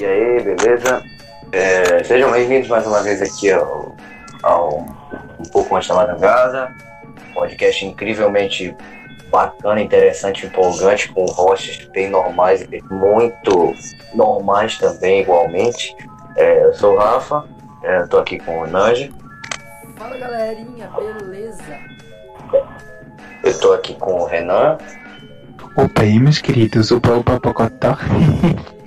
E aí, beleza? É, sejam bem-vindos mais uma vez aqui ao, ao Um Pouco Mais Chamada Gaza. Podcast incrivelmente bacana, interessante, empolgante, com hosts bem normais e muito normais também, igualmente. É, eu sou o Rafa, é, tô aqui com o Nanji. Fala galerinha, beleza? Eu tô aqui com o Renan. Opa aí, meus queridos, opa, opa, pocotó.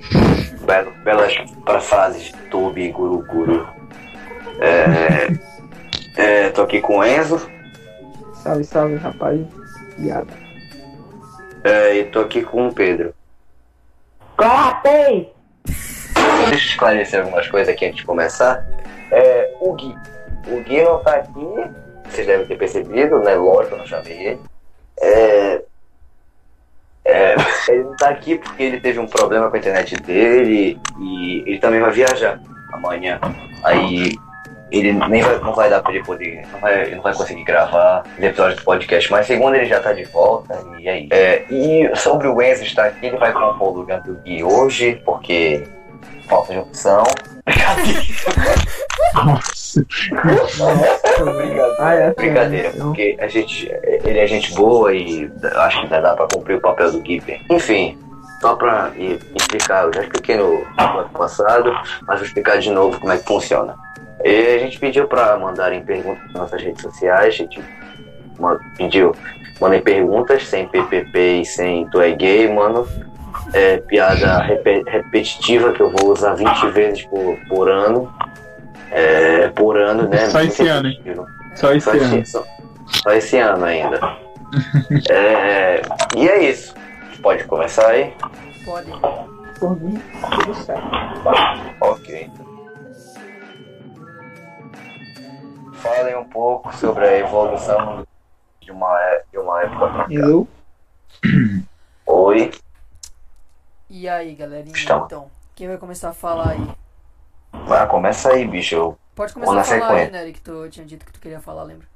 Belo, belas frases de Tubi e Guru Guru. É, é, tô aqui com o Enzo. Salve, salve, rapaz. Viado. É, e tô aqui com o Pedro. Cortei! Deixa eu esclarecer algumas coisas aqui antes de começar. É, o Gui. O Gui não tá aqui, vocês devem ter percebido, né? Lógico, eu não chamei ele. É, é, ele não tá aqui porque ele teve um problema com a internet dele e ele também vai viajar amanhã. Aí ele nem vai, não vai dar pra ele poder, não vai, não vai conseguir gravar os episódios do podcast, mas segundo ele já tá de volta e aí. É, e sobre o Enzo estar aqui, ele vai compor o lugar do Gui hoje, porque falta de opção. Nossa. Brincadeira. Ah, é, Brincadeira, eu- porque a gente, ele é gente boa e acho que dá pra cumprir o papel do Giver. Enfim, só pra explicar, eu já expliquei no no ano passado, mas vou explicar de novo como é que funciona. E a gente pediu pra mandarem perguntas nas nossas redes sociais, a gente pediu, mandem perguntas sem PPP e sem tu é gay, mano. É piada repe- repetitiva que eu vou usar 20 vezes por, por ano. É, por ano, né? Só esse ano, hein? Só esse Só ano. esse, só, só esse ano ainda. É, e é isso. Pode começar aí? Pode. Por mim, tudo certo. Ok. Falem um pouco sobre a evolução de uma, de uma época pra cá. Hello? Oi. E aí, galerinha, Estão. então? Quem vai começar a falar aí? Vai, começa aí, bicho. Eu- Pode Vou começar a falar aí. Nery, que tu tinha dito que tu queria falar, lembra?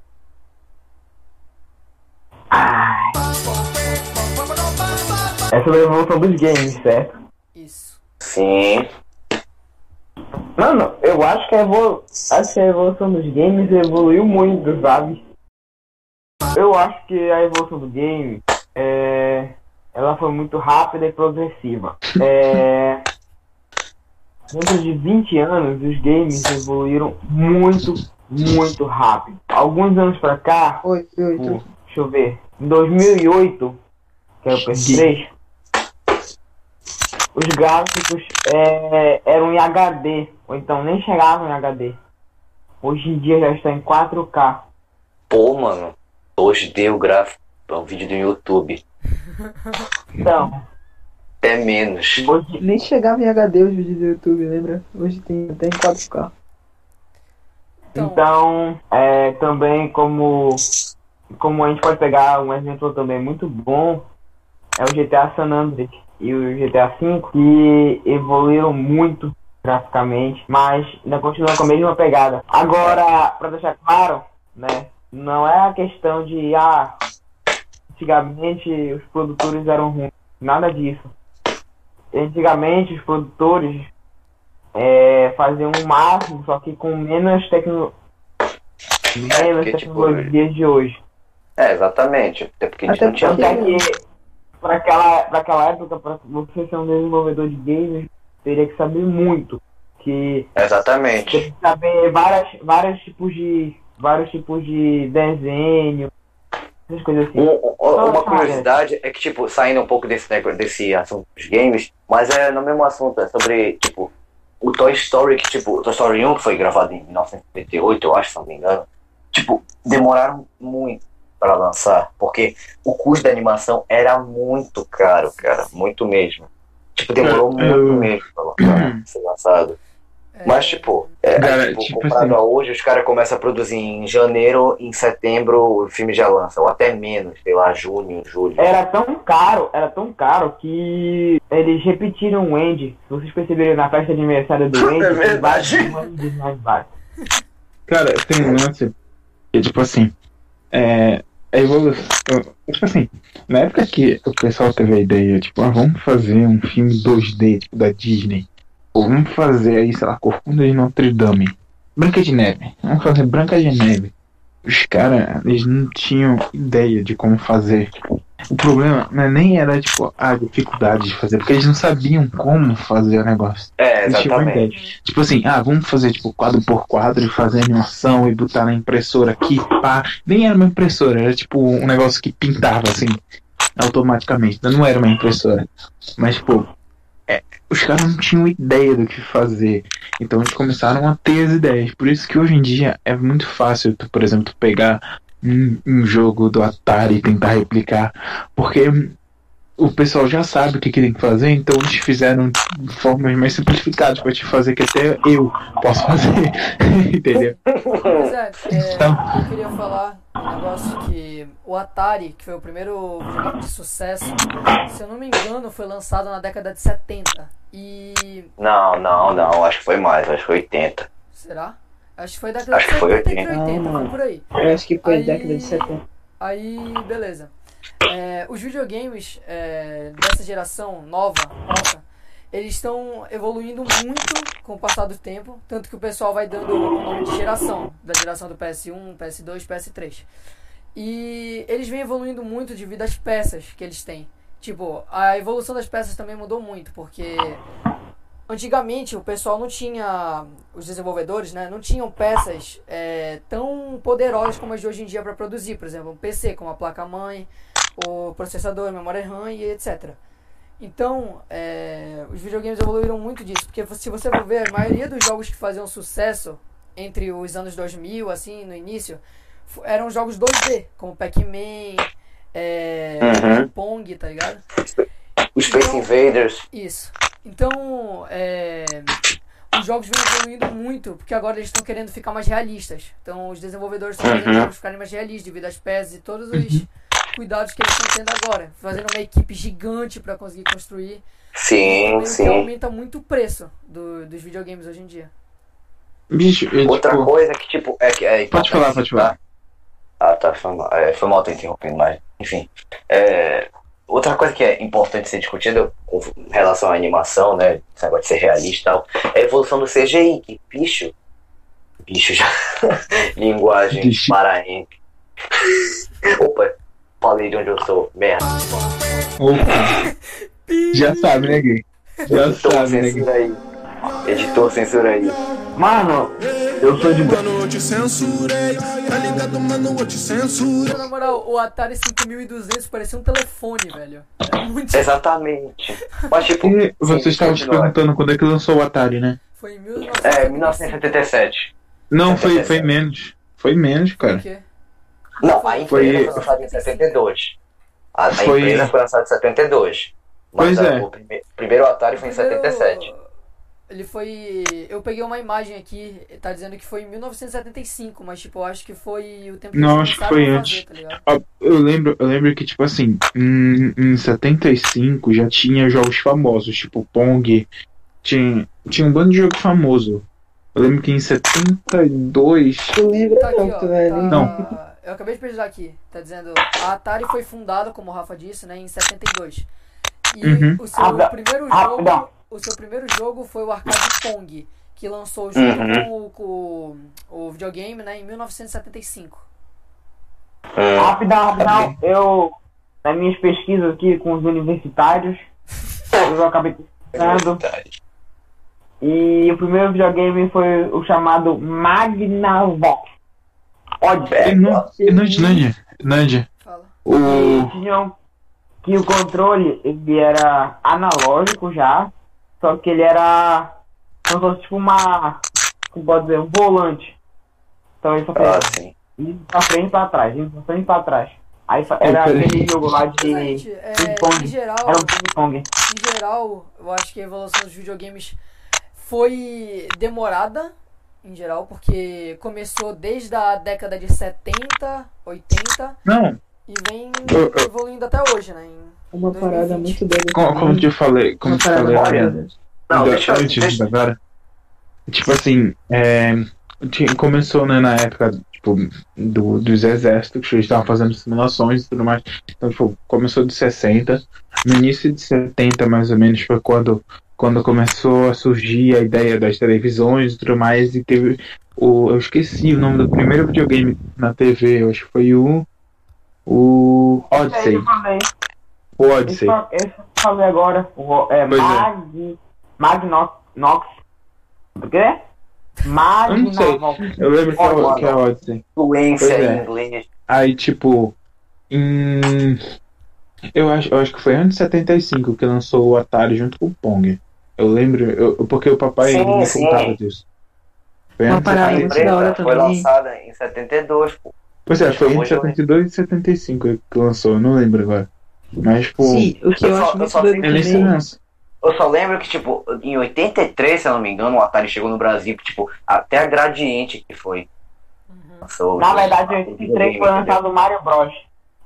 É sobre a evolução dos games, certo? Isso. Sim. Mano, eu acho que a, evolu... acho que a evolução dos games evoluiu muito, sabe? Eu acho que a evolução do game é... ela foi muito rápida e progressiva. É... Dentro de 20 anos, os games evoluíram muito, muito rápido. Alguns anos pra cá, Oi, oi, Tipo, deixa eu ver. Em 2008, que é o PS3, os gráficos é, eram em HD, ou então nem chegavam em HD. Hoje em dia já está em 4K. Pô, mano. Hoje deu o gráfico. É um vídeo do YouTube. Então, Até menos. hoje, Nem chegava em HD os vídeos do YouTube, lembra? Hoje tem até em 4K. Então, então é, também como, como a gente pode pegar um exemplo também muito bom, é o GTA San Andreas e o GTA V, que evoluíram muito graficamente, mas ainda continuam com a mesma pegada. Agora, para deixar claro, né, não é a questão de, ah, antigamente os produtores eram ruins, nada disso. Antigamente os produtores é, faziam o máximo, só que com menos, tecno... menos porque, tipo, tecnologias de hoje. É, exatamente. Até porque a gente Até não tinha é que, para aquela, pra aquela época, para você ser um desenvolvedor de games, teria que saber muito. Que Exatamente. tem que saber várias, vários tipos de. vários tipos de desenho, essas coisas assim. Um- um- uma curiosidade é que, tipo, saindo um pouco desse, negócio- desse assunto dos games, mas é no mesmo assunto, é sobre, tipo, o Toy Story, que, tipo, o Toy Story 1, que foi gravado em 1998, eu acho, se não me engano, tipo, demoraram muito para lançar, porque o custo da animação era muito caro, cara, muito mesmo. Tipo, demorou É, muito eu- mesmo pra lançar, ser lançado. É, Mas, tipo, é, Cara, tipo, tipo comparado assim- a hoje, os caras começam a produzir em janeiro, em setembro, o filme já lança, ou até menos, sei lá, junho, julho. Era tão caro, era tão caro que eles repetiram o Andy. Se vocês perceberem na festa de aniversário do Andy, É verdade. Cara, tem um lance que, tipo assim, é, a evolução. Tipo assim, na época que o pessoal teve a ideia, tipo, ah, vamos fazer um filme 2D, tipo, da Disney, vamos fazer aí, sei lá, Corcunda de Notre Dame. Branca de Neve. Vamos fazer Branca de Neve. Os caras, eles não tinham ideia de como fazer. O problema né, nem era, tipo, a dificuldade de fazer, porque eles não sabiam como fazer o negócio. É, exatamente. Tipo assim, ah, vamos fazer tipo quadro por quadro e fazer animação e botar na impressora aqui, pá. Nem era uma impressora, era tipo um negócio que pintava assim, automaticamente. Não era uma impressora. Mas, tipo, é, os caras não tinham ideia do que fazer. Então eles começaram a ter as ideias. Por isso que hoje em dia é muito fácil, tu, por exemplo, tu pegar um, um jogo do Atari e tentar replicar. Porque o pessoal já sabe o que, que tem que fazer, então eles fizeram de formas mais simplificadas pra te fazer que até eu posso fazer. Entendeu? Pois é, é, Então. eu queria falar um negócio que o Atari, que foi o primeiro videogame de sucesso, se eu não me engano, foi lançado na década de 70. E. Não, não, não. Acho que foi mais. Acho que foi 80. Será? Acho que foi década Acho de que foi 70 entre 80. 80, Não, foi por aí. Eu acho que foi Aí- década de 70. Aí, beleza. É, os videogames é, dessa geração nova, nossa, eles estão evoluindo muito com o passar do tempo, tanto que o pessoal vai dando o nome de geração, da geração do PS1, PS2, PS3. E eles vêm evoluindo muito devido às peças que eles têm. Tipo, a evolução das peças também mudou muito, porque antigamente o pessoal não tinha, os desenvolvedores, né, não tinham peças é, tão poderosas como as de hoje em dia para produzir, por exemplo, um PC com a placa-mãe, o processador, a memória RAM e etc. Então, é, os videogames evoluíram muito disso, porque se você for ver, a maioria dos jogos que faziam sucesso entre os anos 2000, assim, no início, eram jogos 2D, como Pac-Man, é, Uhum. Pong, tá ligado? Os Space Invaders. Isso. Então, é, os jogos vêm evoluindo muito, porque agora eles estão querendo ficar mais realistas. Então, os desenvolvedores estão os Uhum. ficarem mais realistas devido às peças e todos os cuidados que eles estão tendo agora. Fazendo uma equipe gigante para conseguir construir. Sim, que sim. aumenta muito o preço do- dos videogames hoje em dia. Bicho, Outra tipo, coisa que, tipo, é que é Pode falar, pode falar. Ah, tá. Foi mal, é, foi mal ter interrompido, mas, enfim. É, outra coisa que é importante ser discutida com relação à animação, né? Esse negócio de ser realista e tal, é a evolução do CGI, que bicho. Bicho já. Linguagem Bicho. paraense. Opa, falei de onde eu sou. Merda. opa, já sabe, né, gay? Já sabe, né, gay? Editor, censura aí. Mano, eu sou de Mano, eu te censurei, tá ligado, mano, eu te censurei. Na moral, o Atari 5200 parecia um telefone, velho. É muito... Exatamente. Mas, tipo. E você sim, estava te continua. perguntando quando é que lançou o Atari, né? Foi em É, 1975. 1977. Não, foi, 77. foi menos. Foi menos, Por cara. quê? Não, a Foi- empresa Foi- foi lançada em 72. A, a Foi- empresa foi lançada em 72. Mas Pois a- é. o prime- primeiro Atari foi em Primeiro, 77. Ele foi. Eu peguei uma imagem aqui, tá dizendo que foi em 1975, mas tipo, eu acho que foi o tempo que Não, eles acho que foi a antes. fazer, tá Eu lembro, eu lembro que, tipo assim, em, em 75 já tinha jogos famosos, tipo Pong. Tinha, tinha um bando de jogo famoso. Eu lembro que em 72. Tu lembra Tá aqui, ó. velho? tá- Não. Eu acabei de pesquisar aqui. Tá dizendo. A Atari foi fundada, como o Rafa disse, né, em 72. E Uhum. o seu primeiro jogo. O seu primeiro jogo foi o Arcade Pong, que lançou junto Uhum. com, o, com o videogame, né, em 1975. Hum, Rapidão, rapidão. Eu, nas minhas pesquisas aqui com os universitários, eu acabei pesquisando. E o primeiro videogame foi o chamado Magnavox. Pode É, Nand, Nand, Nand, Fala. o. E tinham que o controle ele era analógico já, só que ele era como se fosse tipo uma, como pode dizer, um volante. Então ele só Ah, fez sim. indo pra frente e pra trás, indo pra frente e pra trás. Aí era aquele jogo lá de gente, é, ping-pong. em geral, Era um ping-pong. em geral, eu acho que a evolução dos videogames foi demorada, em geral, porque começou desde a década de 70, 80 Não, e vem evoluindo até hoje, né? em- Uma parada 2020. muito doida. como, como te falei, como Uma te falei, Ariana. Não, deixa eu- antes deixa- agora. Tipo assim, é, começou né, na época tipo, do, dos exércitos, que eles estavam fazendo simulações e tudo mais. Então, tipo, começou de 60. No início de 70, mais ou menos, foi quando quando começou a surgir a ideia das televisões e tudo mais, e teve o. Eu esqueci o nome do primeiro videogame na TV, eu acho que foi o. O Odyssey. Eu Esse, Odyssey. fa- esse eu falei agora. O, é, Pois é. Mag... Magnox... O quê? Eu não sei. Magnavox. Eu lembro que é, que é o Odyssey. Influência é. em inglês. Aí, tipo, em. Eu acho, eu acho que foi antes de 75 que lançou o Atari junto com o Pong. Eu lembro, eu- porque o papai Sim, me sim. contava disso. Foi Uma parada A muito 75. da hora empresa foi também. lançada em 72, pô. Pois é, foi entre de- 72 e 75 que lançou, eu não lembro agora. Mas, tipo, Sim, o que eu, Eu só- acho eu só sei também. lance. Eu só lembro que, tipo, em 83, se eu não me engano, o Atari chegou no Brasil, que, tipo, até a Gradiente que foi. Uhum. Na verdade, em 83 foi lançado o Mario Bros.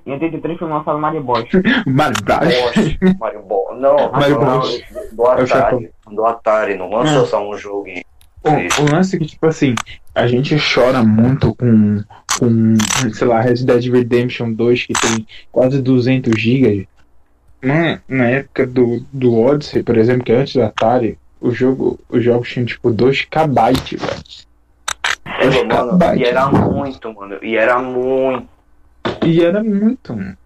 Em 83 foi lançado o Mario Bros. Mario Bros. Mario Bros. Não, Mario Bros. do É. Atari. Do Atari, não lançou Hum. só um jogo. em- O, o lance é que, tipo assim, a gente chora muito com, com, sei lá, Red Dead Redemption 2, que tem quase 200 GB. Na, na época do, do Odyssey, por exemplo, que é antes do Atari, o jogo, os jogos tinham, tipo, 2 KB, velho. Dois Mano, KB. e era muito, mano. E era muito. E era muito. Mano,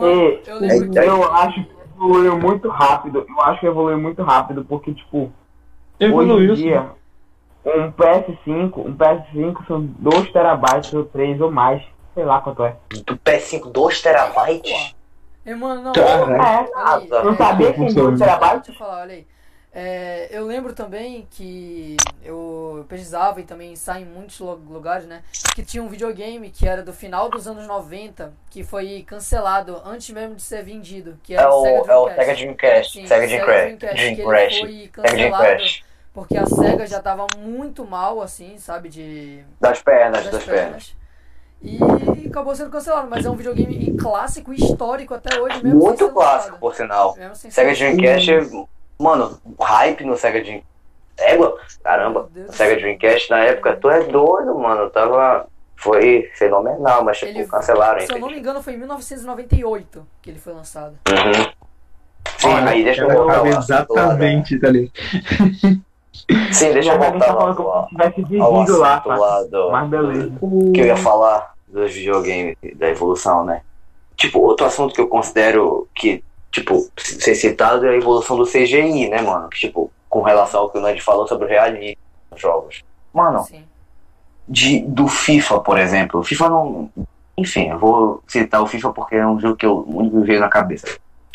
E, eu que. eu acho que evoluiu muito rápido. Eu acho que evoluiu muito rápido, porque, tipo, Evoluiu. hoje em dia, um PS5, um PS5 são 2 terabytes ou 3 ou mais. Sei lá quanto é. Do PS5, 2 terabytes. E, mano, não. Caraca. É, Nada. não sabia que em 2 terabytes. Deixa eu falar, olha aí. É, eu lembro também que eu pesquisava e também sai em muitos lu- lugares, né? Que tinha um videogame que era do final dos anos 90, que foi cancelado antes mesmo de ser vendido, que É era o, Sega é o Dreamcast. Sega Dreamcast. Sim, Sega Sega Dreamcast. Dreamcast, Dreamcast. foi Sega cancelado Dreamcast. Porque a Sega já tava muito mal, assim, sabe, de Das pernas, das das pernas. pernas. E acabou sendo cancelado, mas é um videogame clássico e histórico até hoje mesmo. Muito clássico, lançado. por sinal. Sega. Dreamcast, mano, o hype no Sega Dreamcast. Égua, caramba, do Sega. Dreamcast na época, tu é doido, mano. Tava. Foi fenomenal, mas tipo, Ele- cancelaram. Se eu não me engano, foi em 1998 que ele foi lançado. Uhum. Sim, Olha, aí deixa eu assunto lá, né? Exatamente, tá ali. Sim, deixa Já eu voltar tá lá do- como se ao lá, tá? do, Mas beleza. Que eu ia falar dos videogames, da evolução, né? Tipo, outro assunto que eu considero que, tipo, ser citado é a evolução do CGI, né, mano? Tipo, com relação ao que o Nand falou sobre o realismo nos jogos. Mano, Sim. de, do FIFA, por exemplo. O FIFA não. Enfim, eu vou citar o FIFA porque é um jogo que eu o único que me veio na cabeça.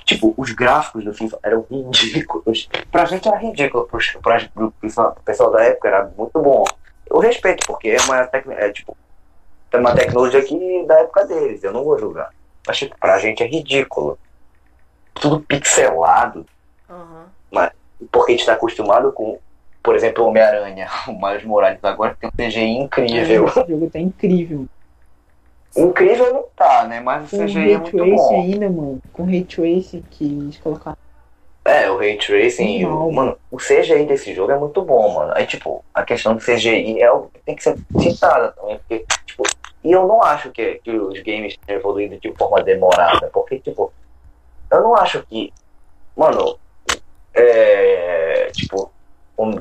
Tipo, os gráficos do FIFA eram ridículos. Pra gente era ridículo, pro pessoal- pro pessoal da época era muito bom. Eu respeito, porque é uma, tec- é, tipo, é uma tecnologia que da época deles, eu não vou julgar. Mas tipo, pra gente é ridículo. Tudo pixelado, Aham. porque a gente tá acostumado com, por exemplo, o Homem-Aranha, o Miles Morales agora tem um CGI incrível. Esse jogo tá incrível. Incrível não tá, né? Mas o CGI é muito bom. ainda, mano. Com Ray Trace que eles colocaram. É, o Ray Tracing, Não. o- mano, o CGI desse jogo é muito bom, mano. Aí, tipo, a questão do CGI é que tem que ser citada também, porque, tipo, e eu não acho que, que os games tenham evoluído de forma demorada, porque, tipo, eu não acho que, mano, é, tipo,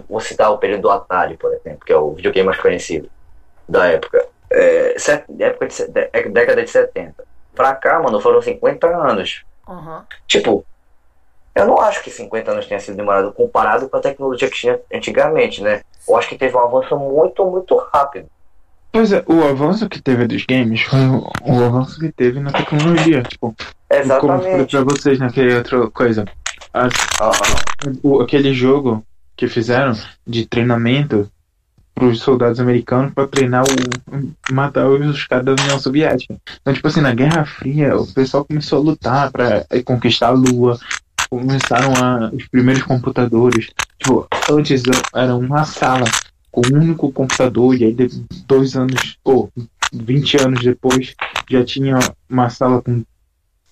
vou citar o período do Atari, por exemplo, que é o videogame mais conhecido da época, é, set- época de, de- década de 70. Pra cá, mano, foram 50 anos. Aham. Tipo, eu não acho que 50 anos tenha sido demorado comparado com a tecnologia que tinha antigamente, né? Eu acho que teve um avanço muito, muito rápido. Pois é, o avanço que teve dos games foi o, o avanço que teve na tecnologia. Tipo, como eu falei Exatamente. pra vocês naquela outra coisa. As- Aham. o- aquele jogo que fizeram de treinamento pros soldados americanos pra treinar o matar os caras da União Soviética. Então, tipo assim, na Guerra Fria, o pessoal começou a lutar pra eh, conquistar a Lua. Começaram a, os primeiros computadores. Tipo, antes era uma sala com um único computador, e aí dois anos, ou 20 anos depois, já tinha uma sala com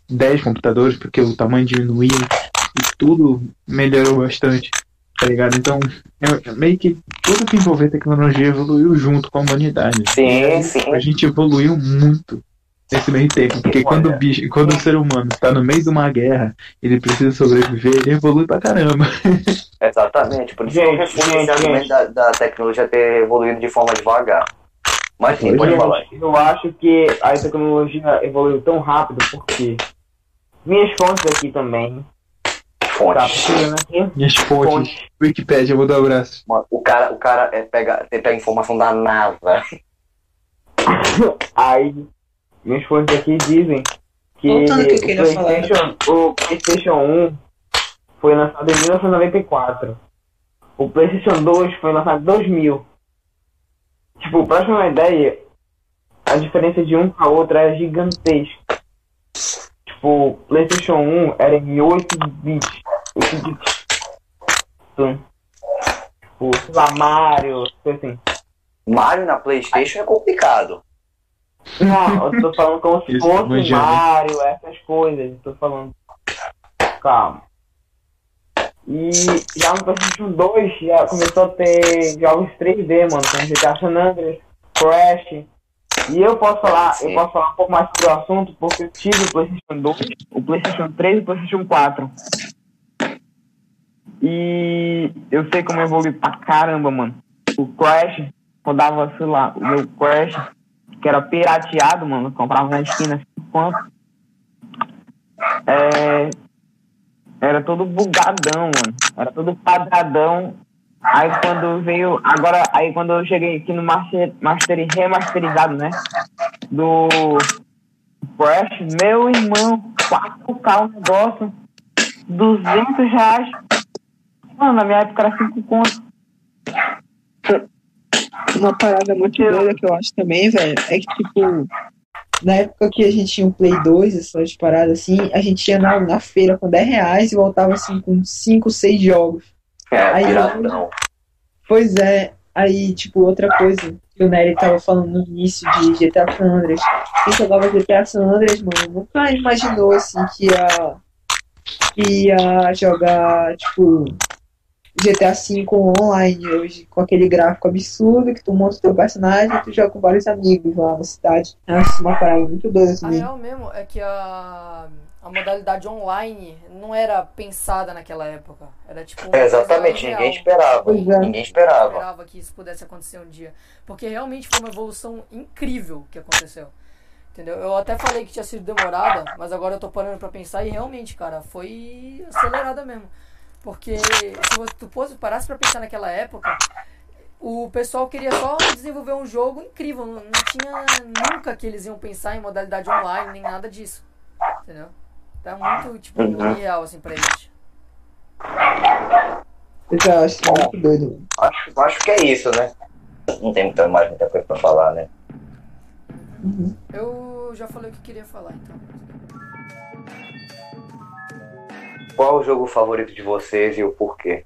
10 computadores, porque o tamanho diminuía e tudo melhorou bastante, tá ligado? Então, é, meio que tudo que envolver tecnologia evoluiu junto com a humanidade. Sim, sim. A gente evoluiu muito. nesse meio tempo. Porque quando o, bicho, quando o ser humano tá no meio de uma guerra, ele precisa sobreviver, ele evolui pra caramba. Exatamente, por isso Gente, que eu argumento gente. da, da tecnologia ter evoluído de forma devagar. Mas sim, pode é. falar. Eu acho que a tecnologia evoluiu tão rápido porque minhas fontes aqui também, tá aqui, Minhas fontes. fontes. Wikipedia, eu vou dar um abraço. Mano, O cara, o cara é, pega, tem- pega informação da NASA. Aí, minhas fontes aqui dizem que Voltando que eu o, falar. PlayStation, o PlayStation 1 foi lançado em 1994. O PlayStation 2 foi lançado em 2000. Tipo, pra ter uma ideia, a diferença de um para outro é gigantesca. Tipo, o PlayStation 1 era em 8 bits. 8 bits. Tum. Tipo, sei lá, Mario, coisa assim. Mario na Playstation é complicado. Não, eu tô falando como se Isso, fosse manjando. Mario, essas coisas. Eu tô falando. Calma. E já no PlayStation 2 já começou a ter jogos 3D, mano, como GTA San Andreas, Crash. E eu posso falar, eu Sim. posso falar um pouco mais sobre o assunto, porque eu tive o PlayStation 2, o PlayStation 3 e o PlayStation 4. E eu sei como evoluiu pra caramba, mano. O Crash, rodava, sei lá, o meu Crash, que era pirateado, mano, comprava na esquina assim, quanto. É, era todo bugadão, mano. Era todo quadradão. Aí quando veio. Agora, aí quando eu cheguei aqui no master, master remasterizado, né? Do Crash, meu irmão, 4K o negócio. 200 reais. Mano, na minha época era 5 contos. Uma parada muito doida que eu acho também, velho, é que, tipo, na época que a gente tinha um Play 2, essas paradas assim, a gente ia na, na feira com 10 reais e voltava assim com 5, 6 jogos. É, Aí, piratão. Pois é, aí, tipo, outra coisa que o Nery tava falando no início de GTA San Andreas. Quem jogava GTA San Andreas, mano, nunca imaginou, assim, que ia, que ia jogar, tipo, GTA V online hoje, com aquele gráfico absurdo que tu monta o teu personagem e tu joga com vários amigos lá na cidade. Acho uma parada muito doida A também. real mesmo é que a, a modalidade online não era pensada naquela época. Era tipo. É, exatamente, real. ninguém esperava. Pois é. Ninguém esperava. esperava que isso pudesse acontecer um dia. Porque realmente foi uma evolução incrível que aconteceu. Entendeu? Eu até falei que tinha sido demorada, mas agora eu tô parando pra pensar e realmente, cara, foi acelerada mesmo. Porque se você- tu fosse, parasse pra pensar naquela época, o pessoal queria só desenvolver um jogo incrível. Não, não tinha nunca que eles iam pensar em modalidade online, nem nada disso. Entendeu? Tá muito, tipo, Uhum. irreal, assim, pra eles. Eu já acho isso muito doido, mano. Acho, acho que é isso, né? Não tem muita, mais muita coisa pra falar, né? Uhum. Eu já falei o que queria falar, então. Qual o jogo favorito de vocês e o porquê?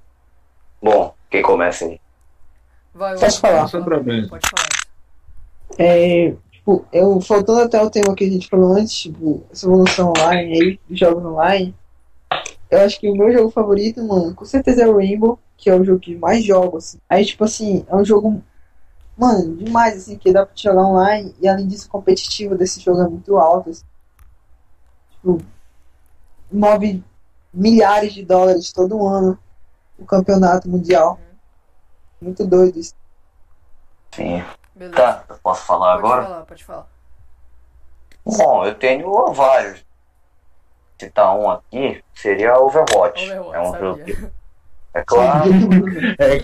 Bom, quem começa aí? Vai, Posso falar? pode Sem problema. Pode falar. É, tipo, eu, faltando até o tema que a gente falou antes, tipo, essa evolução online aí, dos jogos online, eu acho que o meu jogo favorito, mano, com certeza é o Rainbow, que é o jogo que mais jogo, assim. Aí, tipo assim, é um jogo, mano, demais, assim, que dá pra te jogar online, e além disso, o competitivo desse jogo é muito alto, assim. Tipo, move milhares de dólares todo ano o campeonato mundial. Muito doido isso. Sim. Beleza. Tá, eu posso falar pode agora? falar, pode falar. Bom, eu tenho vários. Citar um aqui seria Overwatch. Overwatch, é um jogo que, sabia. é claro. É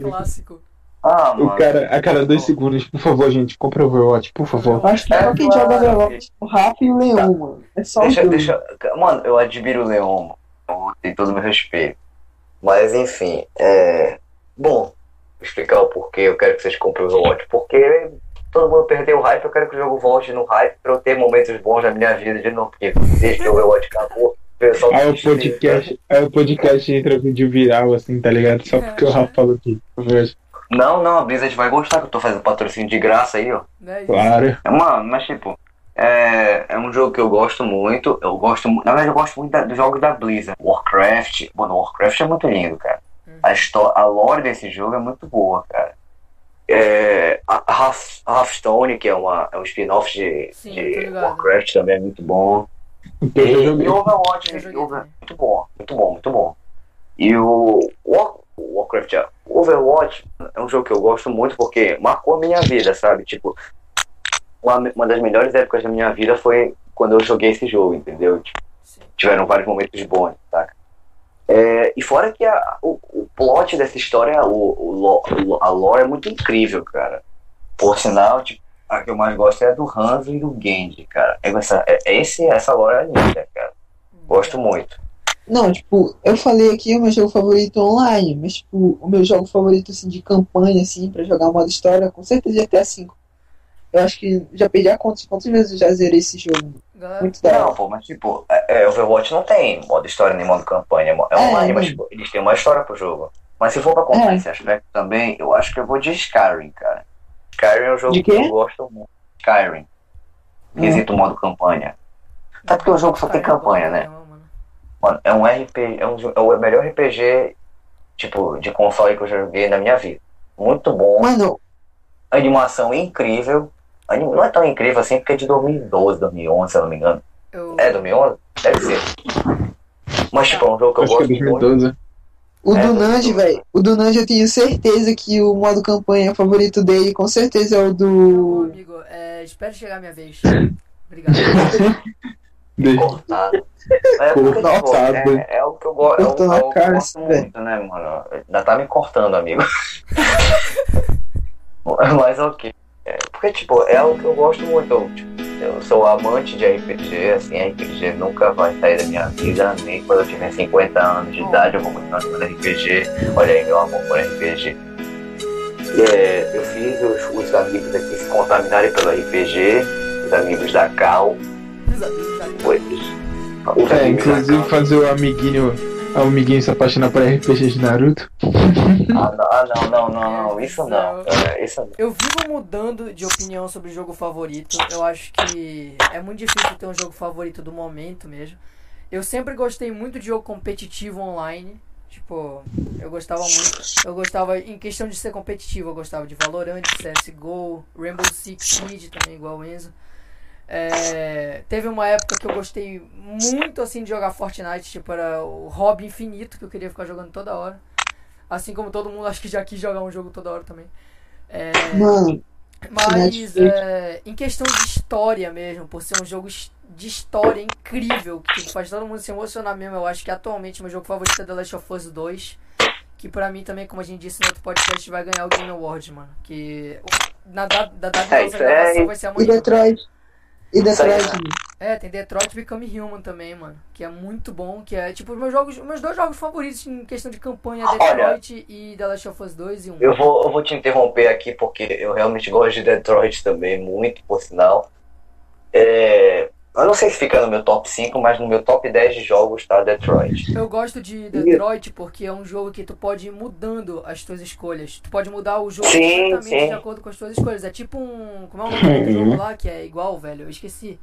Clássico. Ah, mano. o cara, a cada dois segundos, por favor, gente, compra Overwatch, por favor. Acho que É, só quem claro. joga Overwatch é o Rafa e o Leão, mano. É só Deixa, dois. deixa, mano, eu admiro o Leon, mano. Tenho todo o meu respeito. Mas enfim, é. Bom, vou explicar o porquê eu quero que vocês comprem o Overwatch. Porque todo mundo perdeu o hype, eu quero que o jogo volte no hype pra eu ter momentos bons na minha vida de novo. Porque desde que o Overwatch acabou, o Aí o podcast, aí o podcast entra vídeo viral, assim, tá ligado? Só porque o Rafa falou aqui. Overwatch. Não, não, a Blizzard vai gostar que eu tô fazendo patrocínio de graça aí, ó. Né? Claro. É, Mano, mas tipo, é, é um jogo que eu gosto muito. Eu gosto Na verdade, eu gosto muito dos jogos da Blizzard. Warcraft. Mano, Warcraft é muito lindo, cara. A, histó- a lore desse jogo é muito boa, cara. É, a Hearth- Hearthstone, que é, uma, é um spin-off de, Sim, de. Warcraft, também é muito bom. E, e Overwatch, Eu joguei Over- também. muito bom, muito bom, muito bom. E o o Warcraft, Overwatch é um jogo que eu gosto muito porque marcou a minha vida, sabe? Tipo, uma, uma das melhores épocas da minha vida foi quando eu joguei esse jogo, entendeu? Tipo, tiveram vários momentos bons, saca? É, e fora que a- o, o plot dessa história, o, o, a lore é muito incrível, cara. Por sinal, tipo, a que eu mais gosto é a do Hanzo e do Genji, cara. É Essa, é, essa lore é linda, cara. Gosto muito. Não, tipo, eu falei aqui o meu jogo favorito online, mas tipo, o meu jogo favorito assim de campanha assim pra jogar modo história, com certeza GTA V. Eu acho que já perdi a conta de quantas vezes eu já zerei esse jogo. Galera, Muito da Não, pô, mas tipo, é, é, Overwatch não tem modo história nem modo campanha. É é É, online, mas não. tipo, eles têm uma história pro jogo. Mas se for pra contar É. esse aspecto também, eu acho que eu vou de Skyrim, cara. Skyrim é um jogo que eu gosto muito. Skyrim. Quesito modo campanha. Até porque o jogo só tem campanha, né? Não, mano. É um RPG, é, um, é o melhor RPG, tipo, de console que eu já joguei na minha vida. Muito bom. Mano, Animação incrível. Anim- Não é tão incrível assim, porque é de 2012, 2011, se eu não me engano. Eu, É, 2011? Deve ser. Mas, tipo, é um jogo que eu Acho que é gosto muito. 2012. o É, Nanji, velho, o do Nanji eu tenho certeza que o modo campanha favorito dele com certeza é o do. amigo, é, espero chegar a minha vez. Obrigado. Cortado. É, porque, tipo, é, é o que eu, go é o, é o que eu gosto muito, né, mano? Ainda tá me cortando, amigo. Mas ok. É, porque, tipo, é o que eu gosto muito. Eu, tipo, eu sou amante de RPG, assim, RPG nunca vai sair da minha vida, nem quando eu tiver 50 anos de idade eu vou continuar jogando RPG. Olha aí meu amor por RPG. É, eu fiz os, os amigos aqui se contaminarem pelo RPG, os amigos da Cal, pois. É, inclusive fazer o amiguinho, o amiguinho se apaixonar por RPG de Naruto. Ah, não, ah, não, não, não, não, isso não. É, isso não. Eu vivo mudando de opinião sobre o jogo favorito. Eu acho que é muito difícil ter um jogo favorito do momento mesmo. Eu sempre gostei muito de jogo competitivo online. Tipo, eu gostava muito. Eu gostava, em questão de ser competitivo, eu gostava de Valorant, CSGO, Rainbow Six Siege também, igual o Enzo. É, teve uma época que eu gostei muito assim de jogar Fortnite, tipo, era o hobby infinito que eu queria ficar jogando toda hora. Assim como todo mundo acho que já quis jogar um jogo toda hora também. É, Mano, mas é, em questão de história mesmo, por ser um jogo de história incrível, que tipo, faz todo mundo se emocionar mesmo, eu acho que atualmente meu jogo favorito é The Last of Us 2. Que pra mim também, como a gente disse no outro podcast, vai ganhar o Game Awards, mano. Que na da, da data da isso nossa gravação vai ser amanhã. Detroit. E Detroit, Isso aí, mano. É, tem Detroit Become Human também, mano. Que é muito bom. Que é tipo os meus jogos, meus dois jogos favoritos em questão de campanha, Olha. Detroit e The Last of Us 2 e 1. Eu vou, eu vou te interromper aqui porque eu realmente gosto de Detroit também, muito por sinal. É, eu não sei se fica no meu top 5, mas no meu top 10 de jogos tá Detroit. Eu gosto de Detroit porque é um jogo que tu pode ir mudando as tuas escolhas. Tu pode mudar o jogo Sim, exatamente sim. de acordo com as tuas escolhas. É tipo um. Como é o nome do jogo lá que é igual, velho? Eu esqueci.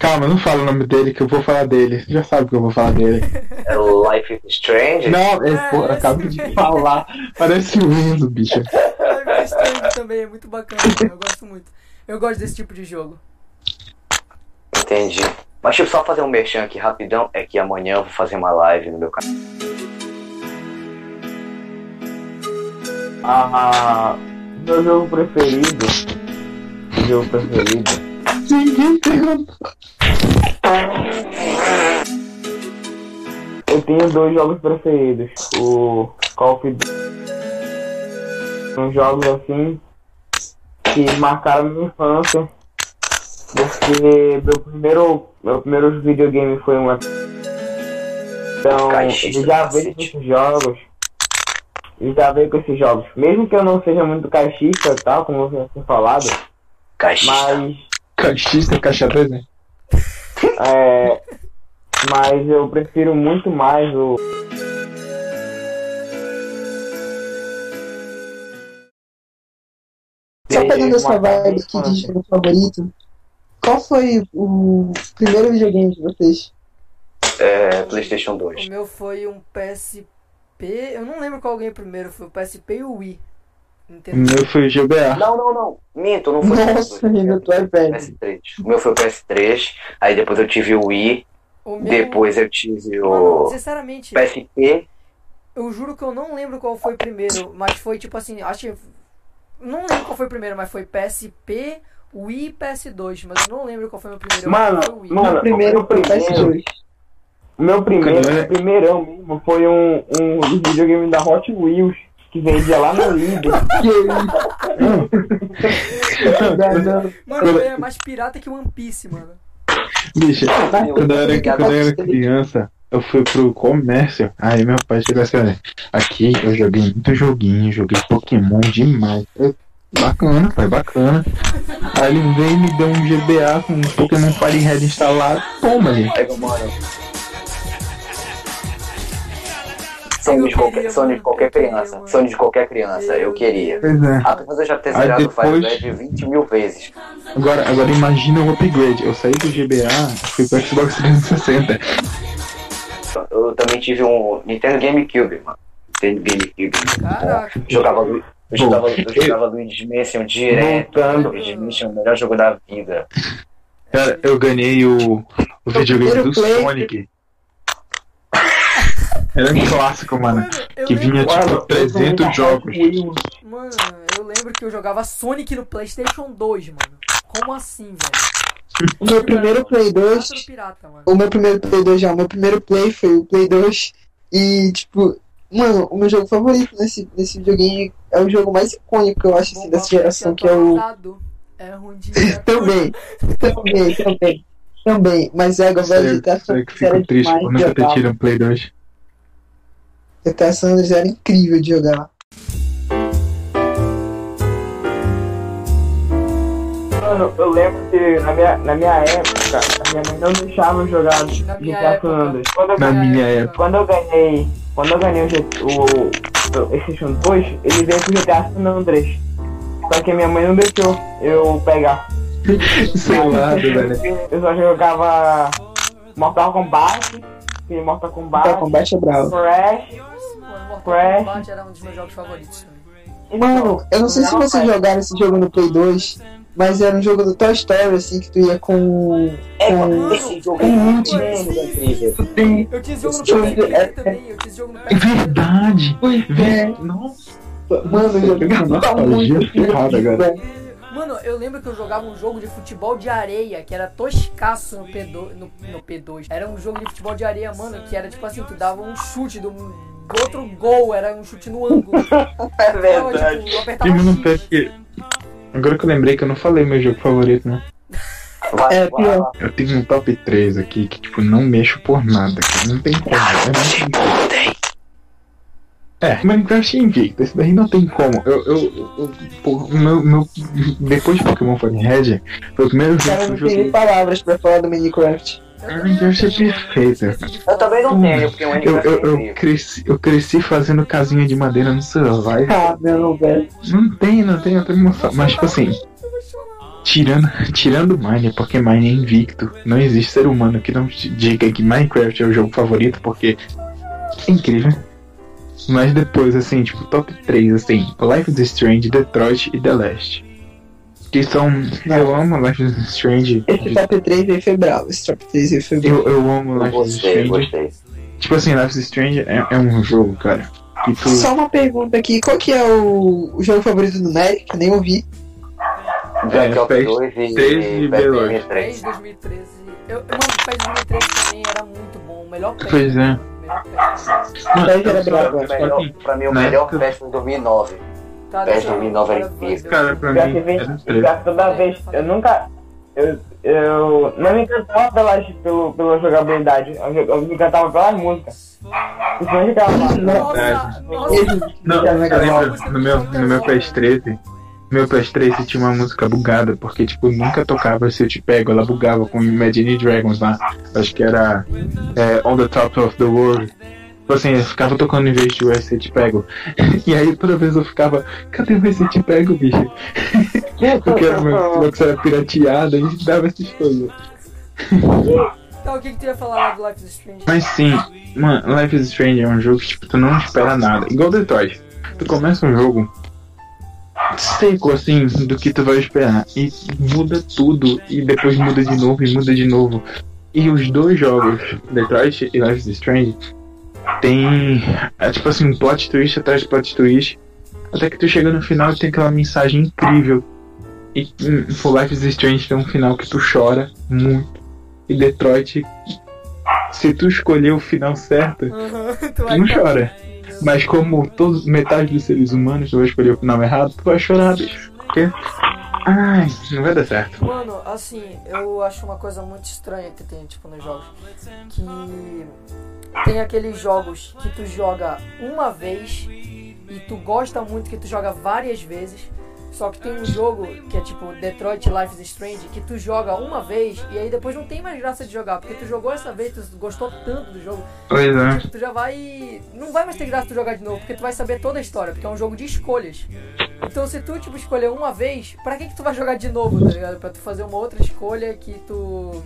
Calma, não fala o nome dele que eu vou falar dele. Você já sabe que eu vou falar dele. É Life is Strange. Não, é, É, pô, esse acabo de falar. Parece o Enzo, bicho. Life is Strange também é muito bacana, eu gosto muito. Eu gosto desse tipo de jogo. Entendi. Mas tipo, só fazer um merchan aqui rapidão, é que amanhã eu vou fazer uma live no meu canal. Ah, meu jogo preferido. Meu jogo preferido. Ninguém perguntou. Eu tenho dois jogos preferidos. O Call of Duty. São jogos assim que marcaram minha infância. Porque meu primeiro, meu primeiro videogame foi um. Então, eu já veio com esses jogos. Eu já veio com esses jogos. Mesmo que eu não seja muito caixista e tal, como você tinha falado, Caixista. mas Caixista, caixa 2, né? É, mas eu prefiro muito mais o. Só pegando essa Uma vibe aqui de jogo favorito, qual foi o primeiro videogame de vocês? É, PlayStation O 2. meu foi um PSP. Eu não lembro qual ganhei primeiro. Foi o PSP e o Wii. O Nintendo. meu foi o GBA. Não, não, não. Minto, não foi o Nossa, PS2, ainda tu é velho. PS3. O meu foi o PS3, aí depois eu tive o Wii, O meu. depois eu tive Mano, o sinceramente, PSP. eu juro que eu não lembro qual foi o primeiro, mas foi tipo assim, acho que. Não lembro qual foi o primeiro, mas foi PSP, Wii e PS2, mas eu não lembro qual foi o meu primeiro. Mano, que foi o Wii. mano, O primeiro foi o primeiro- PS2. O meu primeiro, Quando eu- o primeirão mesmo, foi um, um videogame da Hot Wheels que vendia lá no Lidl. Mano, é mais pirata que One Piece, mano. Bicho, quando eu era, quando eu era criança, eu fui pro comércio. Aí meu pai chegou assim, olha, aqui eu joguei muito joguinho, joguei Pokémon demais. Eu, bacana, pai, bacana. Aí ele veio e me deu um GBA com um Pokémon Party Red instalado. Toma, gente. Pega. Sonho de qualquer, sonho de qualquer criança. Sonho de qualquer criança, eu queria. Pois é. Apesar de eu já ter zerado o Fire depois- Red 20 mil vezes. Agora, agora imagina o upgrade. Eu saí do GBA, fui pro Xbox 360. Eu também tive um Nintendo GameCube, mano. Nintendo GameCube. Caraca. Jogava, eu jogava, eu jogava Luigi's Mansion direto. Voltando. Luigi's Mansion é o melhor jogo da vida. Cara, eu ganhei o, o videogame do play- Sonic. Era um clássico, mano. Mano, Que lembro, vinha tipo Mano, eu 300 tô jogos. Mano, eu lembro que eu jogava Sonic no PlayStation 2, mano. Como assim, velho? O meu primeiro Play 2 Quatro pirata, mano. o meu primeiro Play 2 já, o meu primeiro Play foi o Play 2 e, tipo, mano, o meu jogo favorito nesse, nesse videogame é o jogo mais icônico que eu acho, assim, dessa geração, que é o... É ruim de também, também, também, também, mas é, velho, Eu, GTA San eu Andreas fico triste por de nunca ter tido um Play 2. GTA San Andreas era incrível de jogar. Mano, eu lembro que na minha, na minha época, a minha mãe não deixava eu jogar GTA época. San Andreas. Eu Na ganhei, minha época. quando eu ganhei, quando eu ganhei o, o, o PlayStation 2, ele veio com o GTA San Andreas. Só que minha mãe não deixou eu pegar. Selado, velho. Eu só jogava Mortal Kombat, e Mortal Kombat, Mortal Kombat é bravo. Crash. Mano, Mortal Crash. Kombat era um dos meus jogos favoritos também. Mano, eu não sei se vocês jogaram esse jogo no Play 2, mas era um jogo do Toy Story, assim, que tu ia com... É, com... esse jogo é com muito um incrível. Tu tem... Eu tinha esse jogo no jogo é- também, eu tinha esse jogo no É verdade. É, Nossa. mano, o jogo tá ferrada agora. Mano, eu lembro que eu jogava um jogo de futebol de areia que era toscaço no P2, no, no P2. Era um jogo de futebol de areia, mano, que era tipo assim, tu dava um chute do, do outro gol, era um chute no ângulo. É Então, verdade. tipo, eu apertava Primo não X. Agora que eu lembrei que eu não falei meu jogo favorito, né? Vai, É, vai, pior. Eu tenho um top 3 aqui que, tipo, não mexo por nada. Que não tem como. Como. É, Minecraft Invicto, esse daí não tem como. Eu, eu, eu pô, o meu, meu, depois de Pokémon Fire Red, foi o primeiro jogo que não eu joguei. palavras pra falar do Minecraft. Eu Minecraft é também, perfeito. Eu também não tenho, porque o Eu, Minecraft é eu, eu, incrível. cresci, eu cresci fazendo casinha de madeira no Survive. Ah, não, velho. Não tem, não tem outra emoção. Mas, tipo assim, tirando, tirando o Mine, porque Mine é invicto, não existe ser humano que não diga que Minecraft é o jogo favorito, porque é incrível. Mas depois, assim, tipo, top 3, assim, Life is Strange, Detroit e The Last. Que são. Eu amo Life is Strange. Esse top 3 aí foi bravo. Esse top 3 aí foi bravo. Eu, eu amo Life is Strange. gostei. Tipo assim, Life is Strange é, é um jogo, cara. Tu. Só uma pergunta aqui, qual que é o, o jogo favorito do Nery? Que eu nem ouvi. Black É, Ops PES 2 e 13 e PES B2. PES 3. 2013. Eu, mano, o PES 2013 também era muito bom. O melhor PES. Pois é. melhor PES. Mano, pra mim, o melhor PES foi 2009. Tá, PES deixa eu- 2009 era agora eu vou incrível. ver. Cara, pra Já mim. três. já toda vez, eu nunca. Eu, eu não me encantava pelas, pelo, pela jogabilidade, eu, eu me encantava pelas músicas. Principalmente aquela lá. Nossa. Não, você legal. lembra, no meu, no meu PS13, no meu PS13 tinha uma música bugada, porque, tipo, nunca tocava Se Eu Te Pego, ela bugava com Imagine Dragons lá, acho que era é, On The Top of the World. Tipo assim, eu ficava tocando em vez de o Eu Te Pego. E aí, toda vez eu ficava, cadê o Eu Te Pego, bicho? Porque era meu Xbox era pirateado e dava essas coisas. Tá, o que, que tu ia falar do Life is Strange? Mas sim, mano, Life is Strange é um jogo que tipo, tu não espera nada. Igual Detroit. Tu começa um jogo seco, assim, do que tu vai esperar. E muda tudo, e depois muda de novo, e muda de novo. E os dois jogos, Detroit e Life is Strange, tem, é, tipo assim, um plot twist atrás de plot twist. Até que tu chega no final e tem aquela mensagem incrível. E hum, for Life is Strange tem um final que tu chora muito. E Detroit, se tu escolher o final certo, Uhum, tu tu não chora. Mas como todos, metade dos seres humanos, tu vai escolher o final errado, tu vai chorar, bicho. Porque. Ai, não vai dar certo. Mano, assim, eu acho uma coisa muito estranha que tem, tipo, nos jogos. Que tem aqueles jogos que tu joga uma vez e tu gosta muito que tu joga várias vezes. Só que tem um jogo que é tipo Detroit Life is Strange que tu joga uma vez e aí depois não tem mais graça de jogar. Porque tu jogou essa vez, tu gostou tanto do jogo Pois é. Tu já vai. Não vai mais ter graça tu jogar de novo, porque tu vai saber toda a história, porque é um jogo de escolhas. Então se tu, tipo, escolher uma vez, pra que, que tu vai jogar de novo, tá ligado? Pra tu fazer uma outra escolha que tu.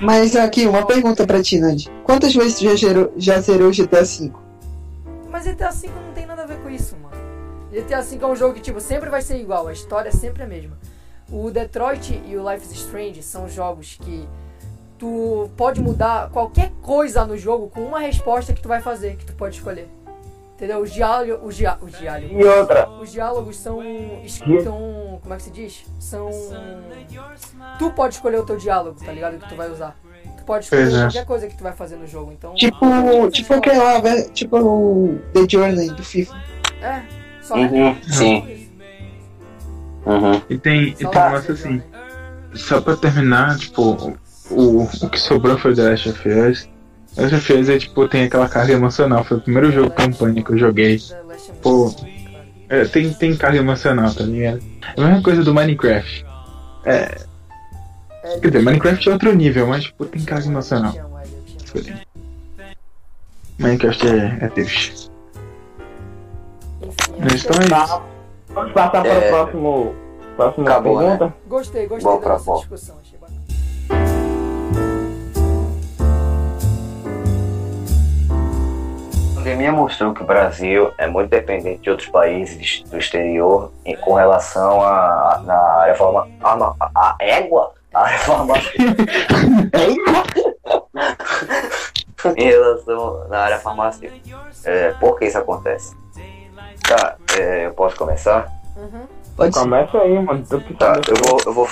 Mas aqui, uma pergunta pra ti, Nand. Quantas vezes tu já zerou, já zerou GTA V? Mas GTA V não tem nada a ver com isso. GTA V é um jogo que, tipo, sempre vai ser igual, a história é sempre a mesma. O Detroit e o Life is Strange são jogos que tu pode mudar qualquer coisa no jogo com uma resposta que tu vai fazer, que tu pode escolher. Entendeu? Os diálogos. Os, dia, os diálogos. E outra, Os diálogos são. Estão. Como é que se diz? São. Tu pode escolher o teu diálogo, tá ligado? Que tu vai usar. Tu pode escolher Pois é. qualquer coisa que tu vai fazer no jogo. Então. Tipo, tipo aquela, ve- tipo o The Journey do FIFA. É, só Uhum, sim. Uhum. E tem, e tem um negócio assim. Só pra terminar, tipo, o, o que sobrou foi The Last of Us. The Last of Us é tipo, tem aquela carga emocional. Foi o primeiro jogo campanha que eu joguei. Pô. É, tem, tem carga emocional, tá ligado? É a mesma coisa do Minecraft. É, Quer dizer, Minecraft é outro nível, mas tipo, tem carga emocional. Minecraft é, é Deus. Então é isso. tá, vamos passar para É. o próximo, próxima Acabou, né? pergunta. gostei, gostei Bom da nossa bom. discussão. Achei bacana. A pandemia mostrou que o Brasil é muito dependente de outros países do exterior em, com relação a, a- na área farma, a, a, a égua, a área farmacêutica. em relação na área farmacêutica. É, por que isso acontece? Tá, é, eu posso começar? Uhum. Pode. Começa aí, mano. Tá, sabe. eu vou, eu, vou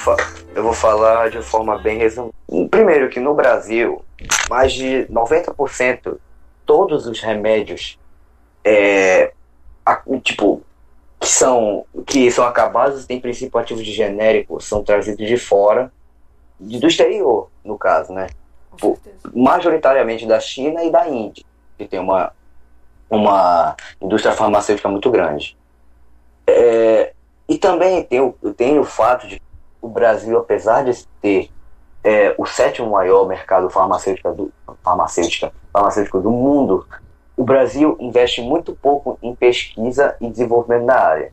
eu vou falar de forma bem resumida. Primeiro, que no Brasil, mais de 90% todos os remédios é, a- tipo, que são, que são acabados têm princípio ativo de genérico, são trazidos de fora, de- do exterior, no caso, né? Certeza. majoritariamente da China e da Índia, que tem uma, uma indústria farmacêutica muito grande. É, e também tem tem o fato de que o Brasil, apesar de ter é, o sétimo maior mercado farmacêutico do, farmacêutica, farmacêutico do mundo, o Brasil investe muito pouco em pesquisa e desenvolvimento na área.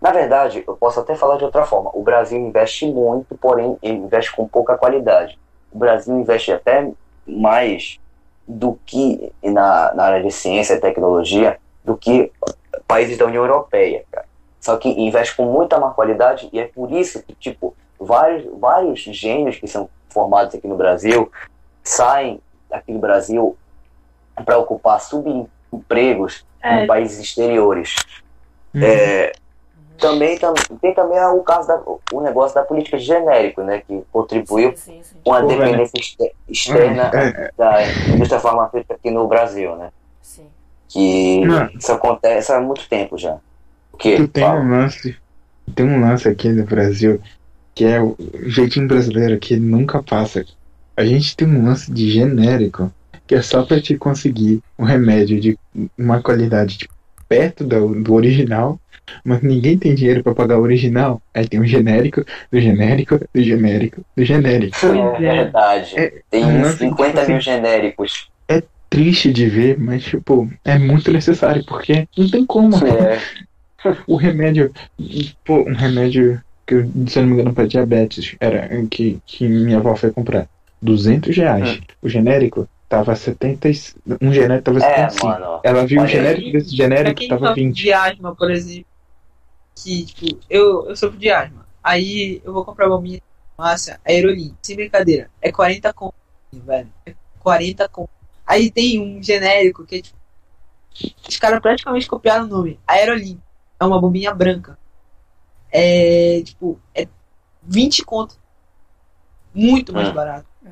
Na verdade, eu posso até falar de outra forma. O Brasil investe muito, porém investe com pouca qualidade o Brasil investe até mais do que na, na área de ciência e tecnologia do que países da União Europeia, cara. Só que investe com muita má qualidade e é por isso que, tipo, vários, vários gênios que são formados aqui no Brasil saem aqui do Brasil para ocupar subempregos É. em países exteriores. Uhum. É, também tam, tem também o caso da, o negócio da política de genérico, né, que contribuiu Sim, sim, sim. com a dependência exter- externa É, da indústria farmacêutica aqui no Brasil, né? sim. Que Não. isso acontece há muito tempo já. O quê? Tu tem um lance. Tem um lance aqui no Brasil que é o jeitinho brasileiro que nunca passa. A gente tem um lance de genérico que é só pra te conseguir um remédio de uma qualidade tipo, perto do, do original, mas ninguém tem dinheiro pra pagar o original. Aí tem um genérico, do genérico, do genérico, do genérico. É é. verdade. É, Tem um uns lance, 50 tipo mil assim, genéricos. Triste de ver, mas tipo, é muito necessário, porque não tem como. É, O remédio, pô, um remédio que, eu, se eu não me engano, para diabetes, era que, que minha avó foi comprar. 200 reais. O genérico tava 70. e- Um genérico tava é 75. mano. Ela viu o Olha genérico desse genérico tava sofre 20. de asma, por exemplo. Que, tipo, eu, eu sofro de asma. Aí eu vou comprar uma minha massa, Aerolim, sem brincadeira, é 40 conto, velho. É 40 conto. Aí tem um genérico que é tipo. Os caras praticamente copiaram o nome. Aerolim. É uma bombinha branca. É tipo. É 20 conto. Muito mais Hum. barato. Hum.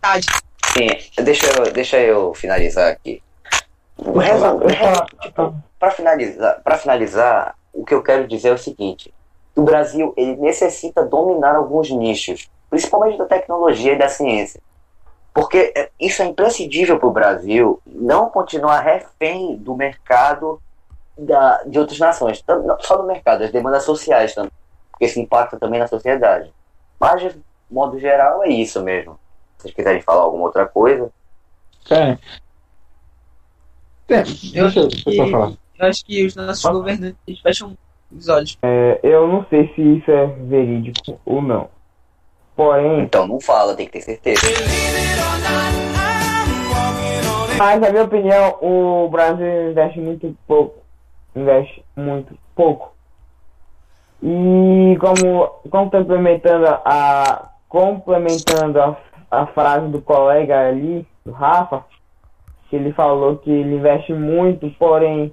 Tá, Sim, deixa eu, deixa eu finalizar aqui. Resumo- tipo, para finalizar, para finalizar, o que eu quero dizer é o seguinte: o Brasil ele necessita dominar alguns nichos, principalmente da tecnologia e da ciência, porque é, isso é imprescindível para o Brasil não continuar refém do mercado da, de outras nações, Tanto- não só do mercado, das demandas sociais também, porque isso impacta também na sociedade. Mas de modo geral é isso mesmo. Se vocês quiserem falar alguma outra coisa, Cara. É, Eu deixa deixa eu só falar. Eu acho que os nossos governantes fecham os olhos. É, eu não sei se isso é verídico ou não. Porém, então não fala, tem que ter certeza. mas na minha opinião, o Brasil investe muito pouco. Investe muito pouco. E como complementando a complementando a, a frase do colega ali, do Rafa, que ele falou que ele investe muito, porém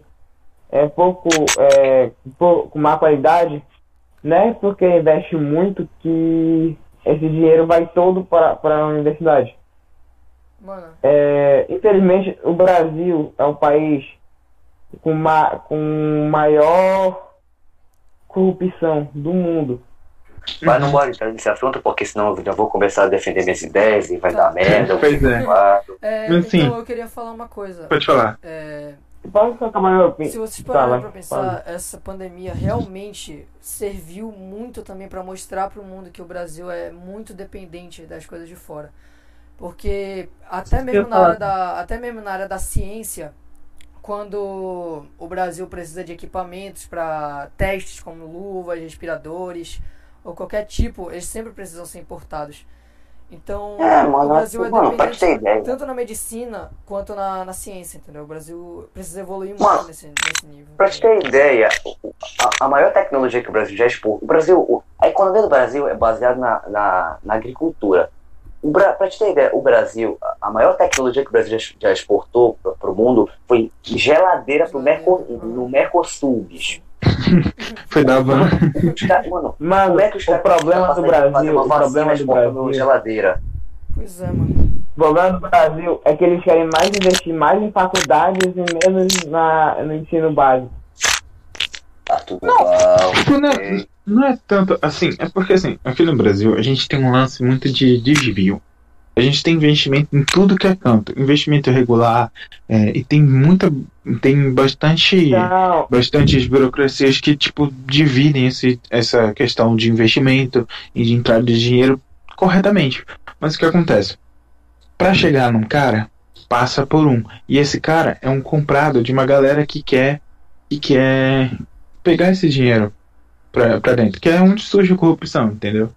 é pouco, é, com má qualidade, né? Porque investe muito que esse dinheiro vai todo para, para a universidade. Mano, É, infelizmente, o Brasil é o país com, ma com maior corrupção do mundo. Mas não bora entrar nesse assunto, porque senão eu já vou começar a defender minhas ideias e vai Tá. dar merda. Pois é. é, assim, então eu queria falar uma coisa. Pode falar. É, Se vocês Tá, pararem vai, pra pensar, essa pandemia realmente serviu muito também pra mostrar pro mundo que o Brasil é muito dependente das coisas de fora. Porque até mesmo na área da, até mesmo na área da ciência, quando o Brasil precisa de equipamentos para testes como luvas, respiradores ou qualquer tipo, eles sempre precisam ser importados. Então, É, mano, o Brasil é mano, dependente tanto na medicina quanto na, na ciência, entendeu? O Brasil precisa evoluir muito Mano, nesse, nesse nível. Pra te ter ideia, o- a, a maior tecnologia que o Brasil já exportou. O Brasil, o- a economia do Brasil é baseada na, na, na agricultura. O Bra, pra te ter ideia, o Brasil, a, maior tecnologia que o Brasil já, já exportou pra, pro mundo foi geladeira pro Mercor, no Mercosul, bicho. Foi da van. Caras- mano, Mas como é que os o problema do Brasil, o problema do Brasil, geladeira? Pois é, mano. o problema do Brasil é que eles querem mais investir mais em faculdades e menos na, no ensino básico. Tá igual. Tipo, não, ok. não é tanto assim, é porque assim, aqui no Brasil a gente tem um lance muito de desvio. A gente tem investimento em tudo que é canto, investimento regular, é, e tem muita. tem bastante. Não, bastantes burocracias que tipo dividem esse, essa questão de investimento e de entrada de dinheiro corretamente. Mas o que acontece? Para chegar num cara, passa por um. E esse cara é um comprado de uma galera que quer que quer pegar esse dinheiro pra, pra dentro, que é onde surge a corrupção, entendeu?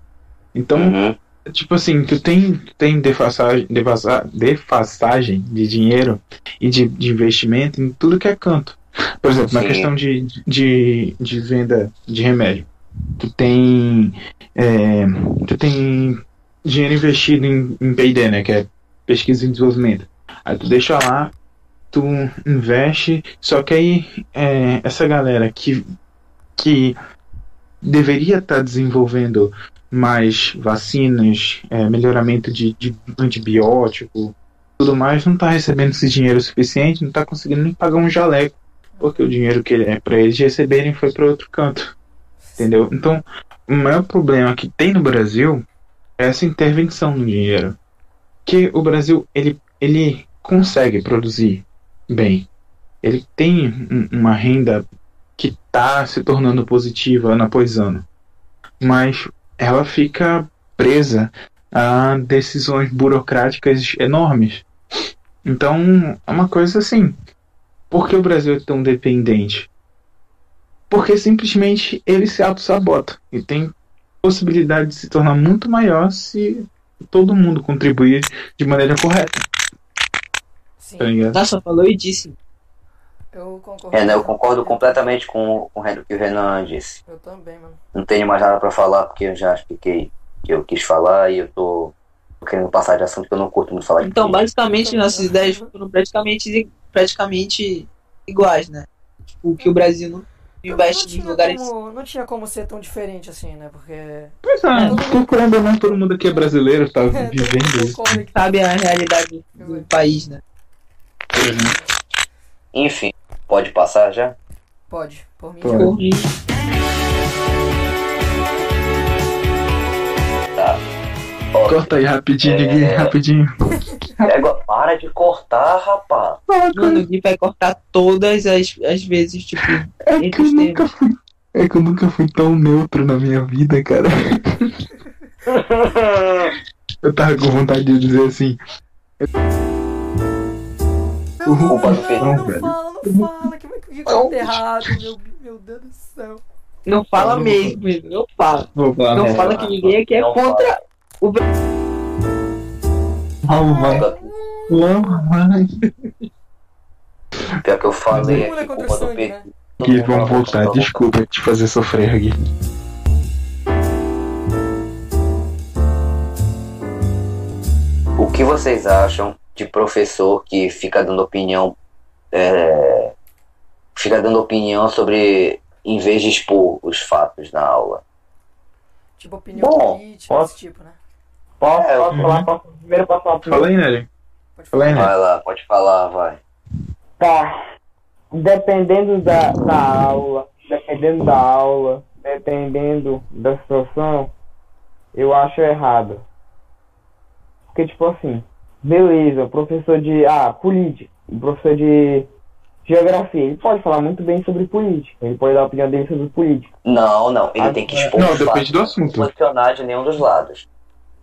Então, Uhum. Tipo assim, tu tem, tu tem defassagem, defasa- defassagem de dinheiro e de, de investimento em tudo que é canto. Por exemplo, na Sim. questão de, de, de venda de remédio. Tu tem. é, tu tem dinheiro investido em, em PD, né? Que é pesquisa e desenvolvimento. Aí tu deixa lá, tu investe, só que aí é, essa galera que, que deveria estar desenvolvendo mais vacinas, é, melhoramento de, de antibiótico, tudo mais, não está recebendo esse dinheiro suficiente, não está conseguindo nem pagar um jaleco, porque o dinheiro que é para eles receberem foi para outro canto, entendeu? Então, o maior problema que tem no Brasil é essa intervenção no dinheiro, que o Brasil ele, ele consegue produzir bem, ele tem um- uma renda que está se tornando positiva ano após ano, mas ela fica presa a decisões burocráticas enormes. Então, é uma coisa assim. Por que o Brasil é tão dependente? Porque simplesmente ele se auto-sabota e tem possibilidade de se tornar muito maior se todo mundo contribuir de maneira correta, Sim. tá? Nossa, falou e disse. Eu concordo. Renan, eu concordo completamente com, com o que o Renan disse. Eu também, mano. Não tenho mais nada pra falar porque eu já expliquei o que eu quis falar e eu tô, querendo passar de assunto que eu não curto muito falar de Então, basicamente, nossas ideias foram praticamente, praticamente iguais, né? Tipo, o que o Brasil não investe tinha lugares. como, não tinha como ser tão diferente assim, né? Porque. Pois é, querendo ou não, todo mundo aqui é brasileiro, tá É, vivendo mundo isso. Sabe a realidade do país, né? Enfim, pode passar já? Pode, por mim. Pode. Tá. Ó, Corta aí rapidinho, É. Gui, rapidinho. pega- para de cortar, rapaz. mano, o Gui vai cortar todas as, as vezes, tipo, É que eu nunca fui. É que eu nunca fui tão neutro na minha vida, cara. Eu tava com vontade de dizer assim. Não, não, Pedro, não velho. fala, não fala, que vai que corta errado, meu, meu Deus do céu. não fala Não, não mesmo, não fala. Vou falar. Não fala que ninguém aqui é Não contra o Brasil. Não. Pega- Não vai. Pior que eu falei é aqui, culpa do Pedro. né? Vamos fala voltar. Desculpa te fazer sofrer, Gui. O que vocês acham de professor que fica dando opinião, é, fica dando opinião sobre, em vez de expor os fatos na aula? Tipo, opinião Bom, política, posso- desse tipo, né? Posso, É, posso uhum. falar? Posso, primeiro posso falar Fala aí, Nery. Pode Fala aí. Nery. Vai lá, pode falar, vai. Tá. Dependendo da, da aula, dependendo da aula, dependendo da situação, eu acho errado. Porque, tipo assim, beleza, o professor de, ah, política, o professor de geografia, ele pode falar muito bem sobre política, ele pode dar a opinião dele sobre política. Não, não, ele Ah, tem que expor Não, os depende do não assunto. posicionar de nenhum dos lados.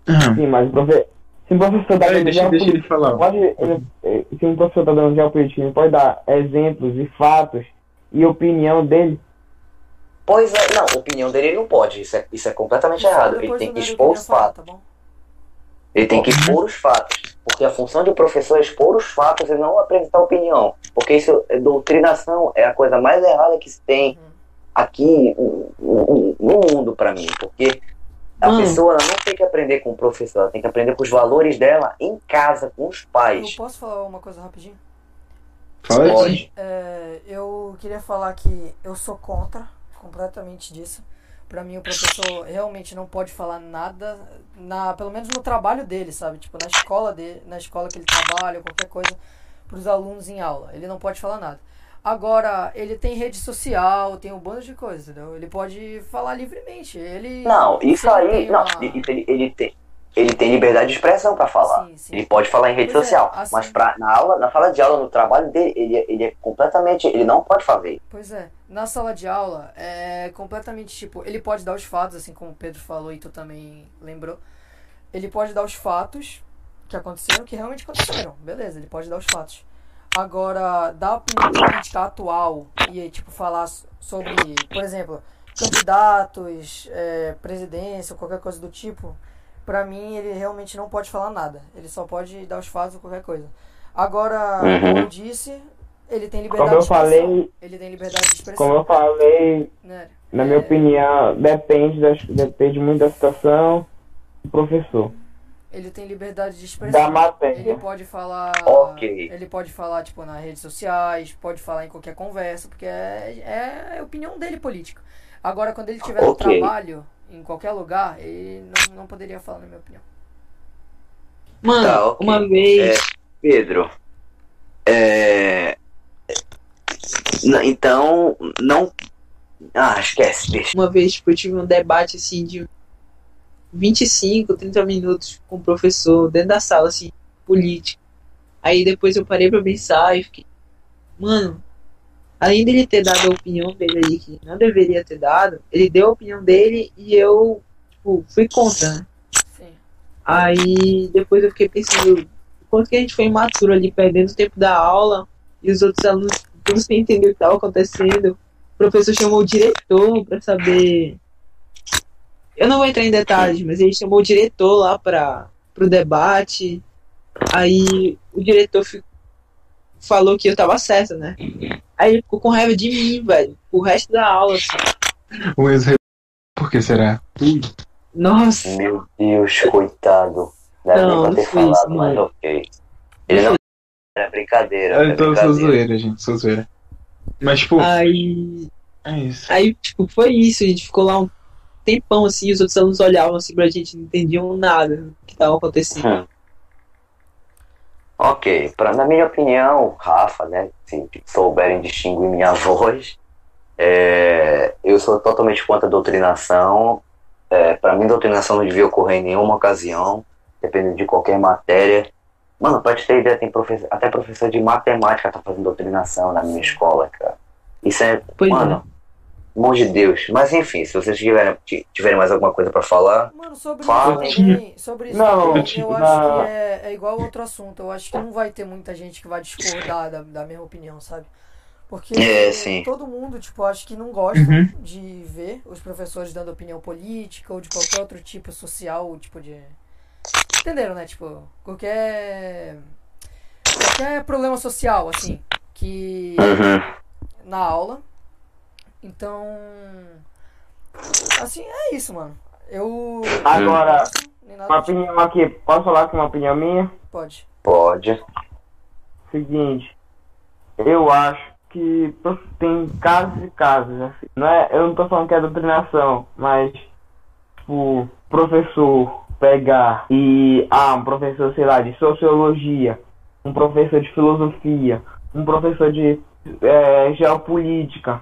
Ah, Sim, mas o profe... se o professor dá Peraí, deixa, deixa ele falar. Pode, ele- eh, se um professor está dando geopolítica, ele pode dar exemplos e fatos e opinião dele. Pois é, não, opinião dele ele não pode, isso é, isso é completamente errado. Ele Depois tem que eu expor os fatos. tá? Ele tem que expor os fatos. Porque a função do professor é expor os fatos e não apresentar opinião. Porque isso, é- doutrinação é a coisa mais errada que se tem aqui no- mundo pra mim. Porque a Mano. pessoa ela não tem que aprender com o professor, ela tem que aprender com os valores dela em casa, com os Eu pais. posso falar uma coisa rapidinho? Pode. É, eu queria falar que eu sou contra completamente disso. Pra mim, o professor realmente não pode falar nada, na, pelo menos no trabalho dele, sabe? Tipo, na escola dele, na escola que ele trabalha, ou qualquer coisa, pros alunos em aula. Ele não pode falar nada. Agora, ele tem rede social, tem um bando de coisas, entendeu? Ele pode falar livremente. Ele. Não, isso aí. Não, uma- ele, ele, ele tem, ele tem liberdade de expressão pra falar. Sim, sim. Ele pode falar em rede Pois é, social, assim- mas pra, na aula, na sala de aula, no trabalho dele, ele, ele é completamente. Ele não pode fazer. Pois é, na sala de aula é completamente tipo, ele pode dar os fatos, assim como o Pedro falou e tu também lembrou. Ele pode dar os fatos que aconteceram, que realmente aconteceram, beleza, ele pode dar os fatos. Agora, dar a opinião política atual e tipo falar sobre, por exemplo, candidatos, é, presidência qualquer coisa do tipo, pra mim ele realmente não pode falar nada. Ele só pode dar os fatos ou qualquer coisa. Agora, Uhum. como eu disse, ele tem liberdade Como eu de expressão. falei, Ele tem liberdade de expressão. como eu falei, né? na minha É, opinião, depende, das, depende muito da situação do professor, Ele tem liberdade de da expressão. Ele matéria. pode falar. Ok. Ele pode falar, tipo, nas redes sociais, pode falar em qualquer conversa, porque é, é a opinião dele política. Agora, quando ele estiver no Ok. trabalho, em qualquer lugar, ele não, não poderia falar, na minha opinião. Mano, Tá, ok. uma vez. Pedro, é. Então, não. Ah, esquece, deixa. Uma vez, tipo, eu tive um debate assim de 25, 30 minutos com o professor dentro da sala, assim, política. Aí depois eu parei pra pensar e fiquei. Mano, além dele ter dado a opinião dele ali, que não deveria ter dado, ele deu a opinião dele e eu, tipo, fui contra, né? Sim. Aí depois eu fiquei pensando quanto que a gente foi imaturo ali, perdendo o tempo da aula e os outros alunos tudo sem entender o que estava acontecendo. O professor chamou o diretor para saber. Eu não vou entrar em detalhes, mas ele chamou o diretor lá para o debate. Aí o diretor fi- falou que eu tava certa, né? Aí ele ficou com raiva de mim, velho. O resto da aula, assim. O ex Por que será? Nossa. Meu Deus, coitado. Nem Não, não ter falado, isso, mas mano. ok. Ele não. Era brincadeira. Era Então eu sou brincadeira. zoeira, gente, sou zoeira. Mas, tipo, Aí. é isso. Aí, tipo, foi isso. A gente ficou lá um tempão assim, e os outros alunos olhavam assim pra gente, não entendiam nada do que tava acontecendo. Hum. Ok, pra, na minha opinião, Rafa, né, se souberem distinguir minha voz, é, eu sou totalmente contra a doutrinação. É, para mim, doutrinação não devia ocorrer em nenhuma ocasião, dependendo de qualquer matéria. Mano, pra te ter ideia, tem professor, até professor de matemática tá fazendo doutrinação na minha escola, cara. Isso é, Pois mano, pelo amor de Deus. Mas enfim, se vocês tiverem, ti- tiverem mais alguma coisa pra falar, Mano, sobre Fala. isso também, sobre isso Não, também, eu tinha- eu acho não. que é, é igual outro assunto. Eu acho que não vai ter muita gente que vai discordar da, da mesma opinião, sabe? Porque É, sim. todo mundo, tipo, acho que não gosta Uhum. de ver os professores dando opinião política ou de qualquer outro tipo social, tipo de. Entenderam, né? Tipo, qualquer. Qualquer problema social, assim, que na aula. Então. Assim, é isso, mano. Eu. Agora, uma opinião aqui. Posso falar com uma opinião minha? Pode. pode. Seguinte, eu acho que tem casos e casos, assim. Não é, eu não tô falando que é doutrinação, mas tipo, professor pegar e ah, um professor, sei lá, de sociologia, um professor de filosofia, um professor de eh, geopolítica,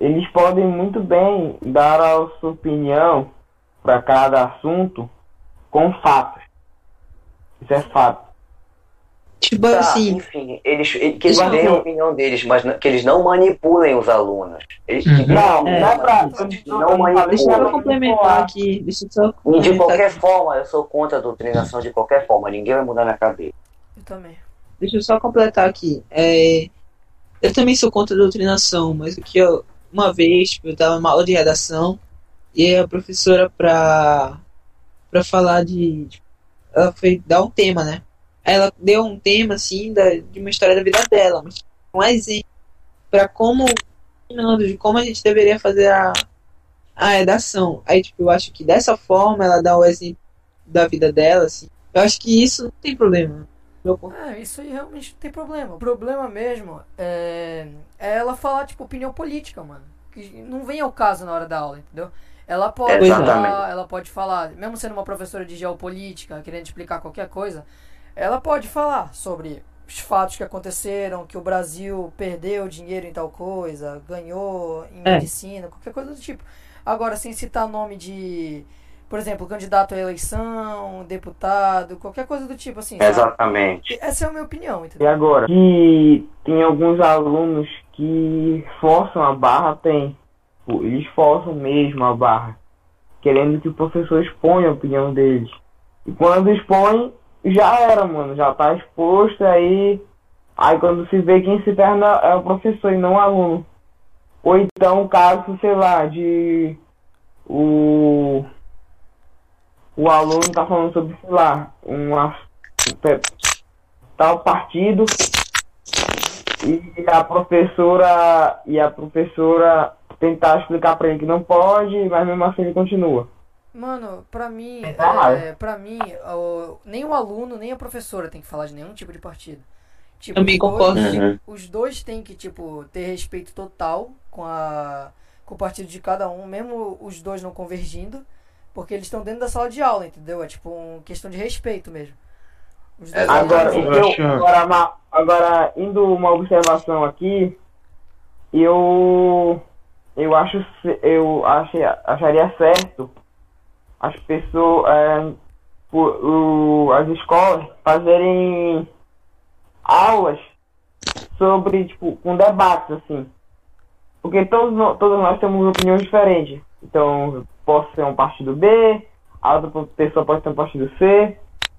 eles podem muito bem dar a sua opinião para cada assunto com fatos. Isso é fato. Tipo Tá, assim, enfim, eles, ele- que eles deem a opinião deles, mas não- que eles não manipulem os alunos. Eles, Uhum. Não, opinião, não é pra. Não não- deixa eu complementar manipular. aqui. Deixa eu só E de complementar qualquer aqui. forma, eu sou contra a doutrinação de qualquer forma. Ninguém vai mudar minha cabeça. Eu também. Deixa eu só completar aqui. É, eu também sou contra a doutrinação, mas o que eu, uma vez eu tava numa aula de redação e a professora pra, pra falar de. ela foi dar um tema, né? Aí ela deu um tema assim da, de uma história da vida dela, mas um exemplo pra como de como a gente deveria fazer a, a redação. Aí tipo, eu acho que dessa forma ela dá o exemplo da vida dela, assim. Eu acho que isso não tem problema. É, isso aí realmente não tem problema. O problema mesmo é, é ela falar, tipo, opinião política, mano. Que não vem ao caso na hora da aula, entendeu? Ela pode falar, ela pode falar, mesmo sendo uma professora de geopolítica, querendo explicar qualquer coisa, ela pode falar sobre os fatos que aconteceram, que o Brasil perdeu dinheiro em tal coisa, ganhou em É. medicina, qualquer coisa do tipo. Agora, sem citar nome de, por exemplo, candidato à eleição, deputado, qualquer coisa do tipo, assim. sabe? Exatamente. Essa é a minha opinião, E entendeu? agora? Que tem alguns alunos que forçam a barra, tem. Eles forçam mesmo a barra. Querendo que o professor exponha a opinião deles. E quando expõe, já era, mano. Já tá exposto aí. Aí quando se vê quem se ferra é o professor e não o aluno. Ou então o caso, sei lá, de o o aluno tá falando sobre, sei lá, um ass- tal partido e a professora e a professora tentar explicar pra ele que não pode, mas mesmo assim ele continua. Mano, pra mim, É é, pra mim, o- nem o aluno, nem a professora tem que falar de nenhum tipo de partido. Tipo, Também os dois- concordo. Uhum. Os dois têm que, tipo, ter respeito total com, a, com o partido de cada um, mesmo os dois não convergindo, porque eles estão dentro da sala de aula, entendeu? É tipo uma questão de respeito mesmo. Os dois Exato. Agora, eu acho- agora, agora, indo uma observação aqui, eu eu acho eu achei, acharia certo as pessoas é, por- o- as escolas fazerem aulas sobre tipo com debates assim porque todos todos nós temos opiniões diferentes então posso ser um partido B a outra pessoa pode ser um partido C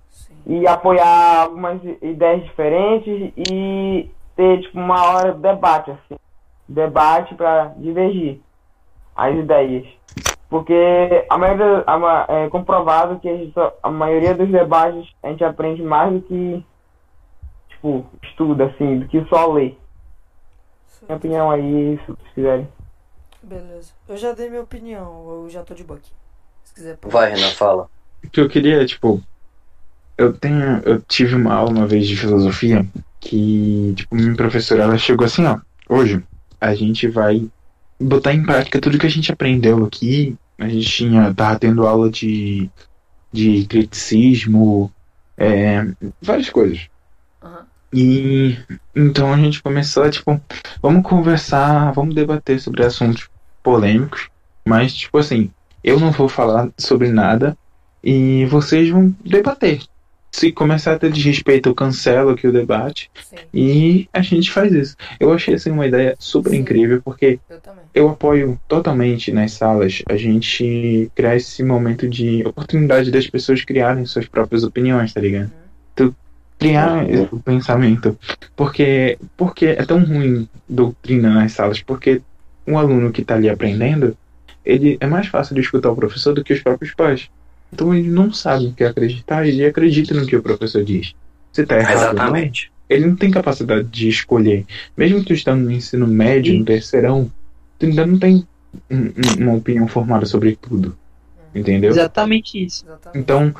Sim. e apoiar algumas ideias diferentes e ter tipo uma hora de debate assim debate para divergir as ideias porque a maioria a é comprovado que a, gente a maioria dos debates a gente aprende mais do que tipo, estuda, assim, do que só ler. Minha opinião aí, se vocês quiserem. Beleza. Eu já dei minha opinião, eu já tô de boa aqui. Se quiser. pode. Vai, Renan, fala. O que eu queria, tipo, eu tenho, eu tive uma aula uma vez de filosofia que, tipo, minha professora, ela chegou assim, ó, hoje a gente vai botar em prática tudo que a gente aprendeu aqui. A gente tinha, tava tendo aula de, de criticismo, é, várias coisas. Aham. E então a gente começou, tipo, vamos conversar, vamos debater sobre assuntos polêmicos, mas, tipo assim, eu não vou falar sobre nada e vocês vão debater. Se começar a ter desrespeito, eu cancelo aqui o debate Sim, e a gente faz isso. Eu achei assim uma ideia super Sim. incrível porque eu eu apoio totalmente nas salas a gente criar esse momento de oportunidade das pessoas criarem suas próprias opiniões, tá ligado? Tu criar o pensamento. Porque, porque é tão ruim doutrina nas salas, porque um aluno que tá ali aprendendo, ele é mais fácil de escutar o professor do que os próprios pais. Então ele não sabe o que acreditar, ele acredita no que o professor diz. Se tá errado, ou não, Exatamente. ele não tem capacidade de escolher. Mesmo tu estando no ensino médio, no terceirão, tu ainda não tem um- um- uma opinião formada sobre tudo. Entendeu? Exatamente isso. Exatamente. Então,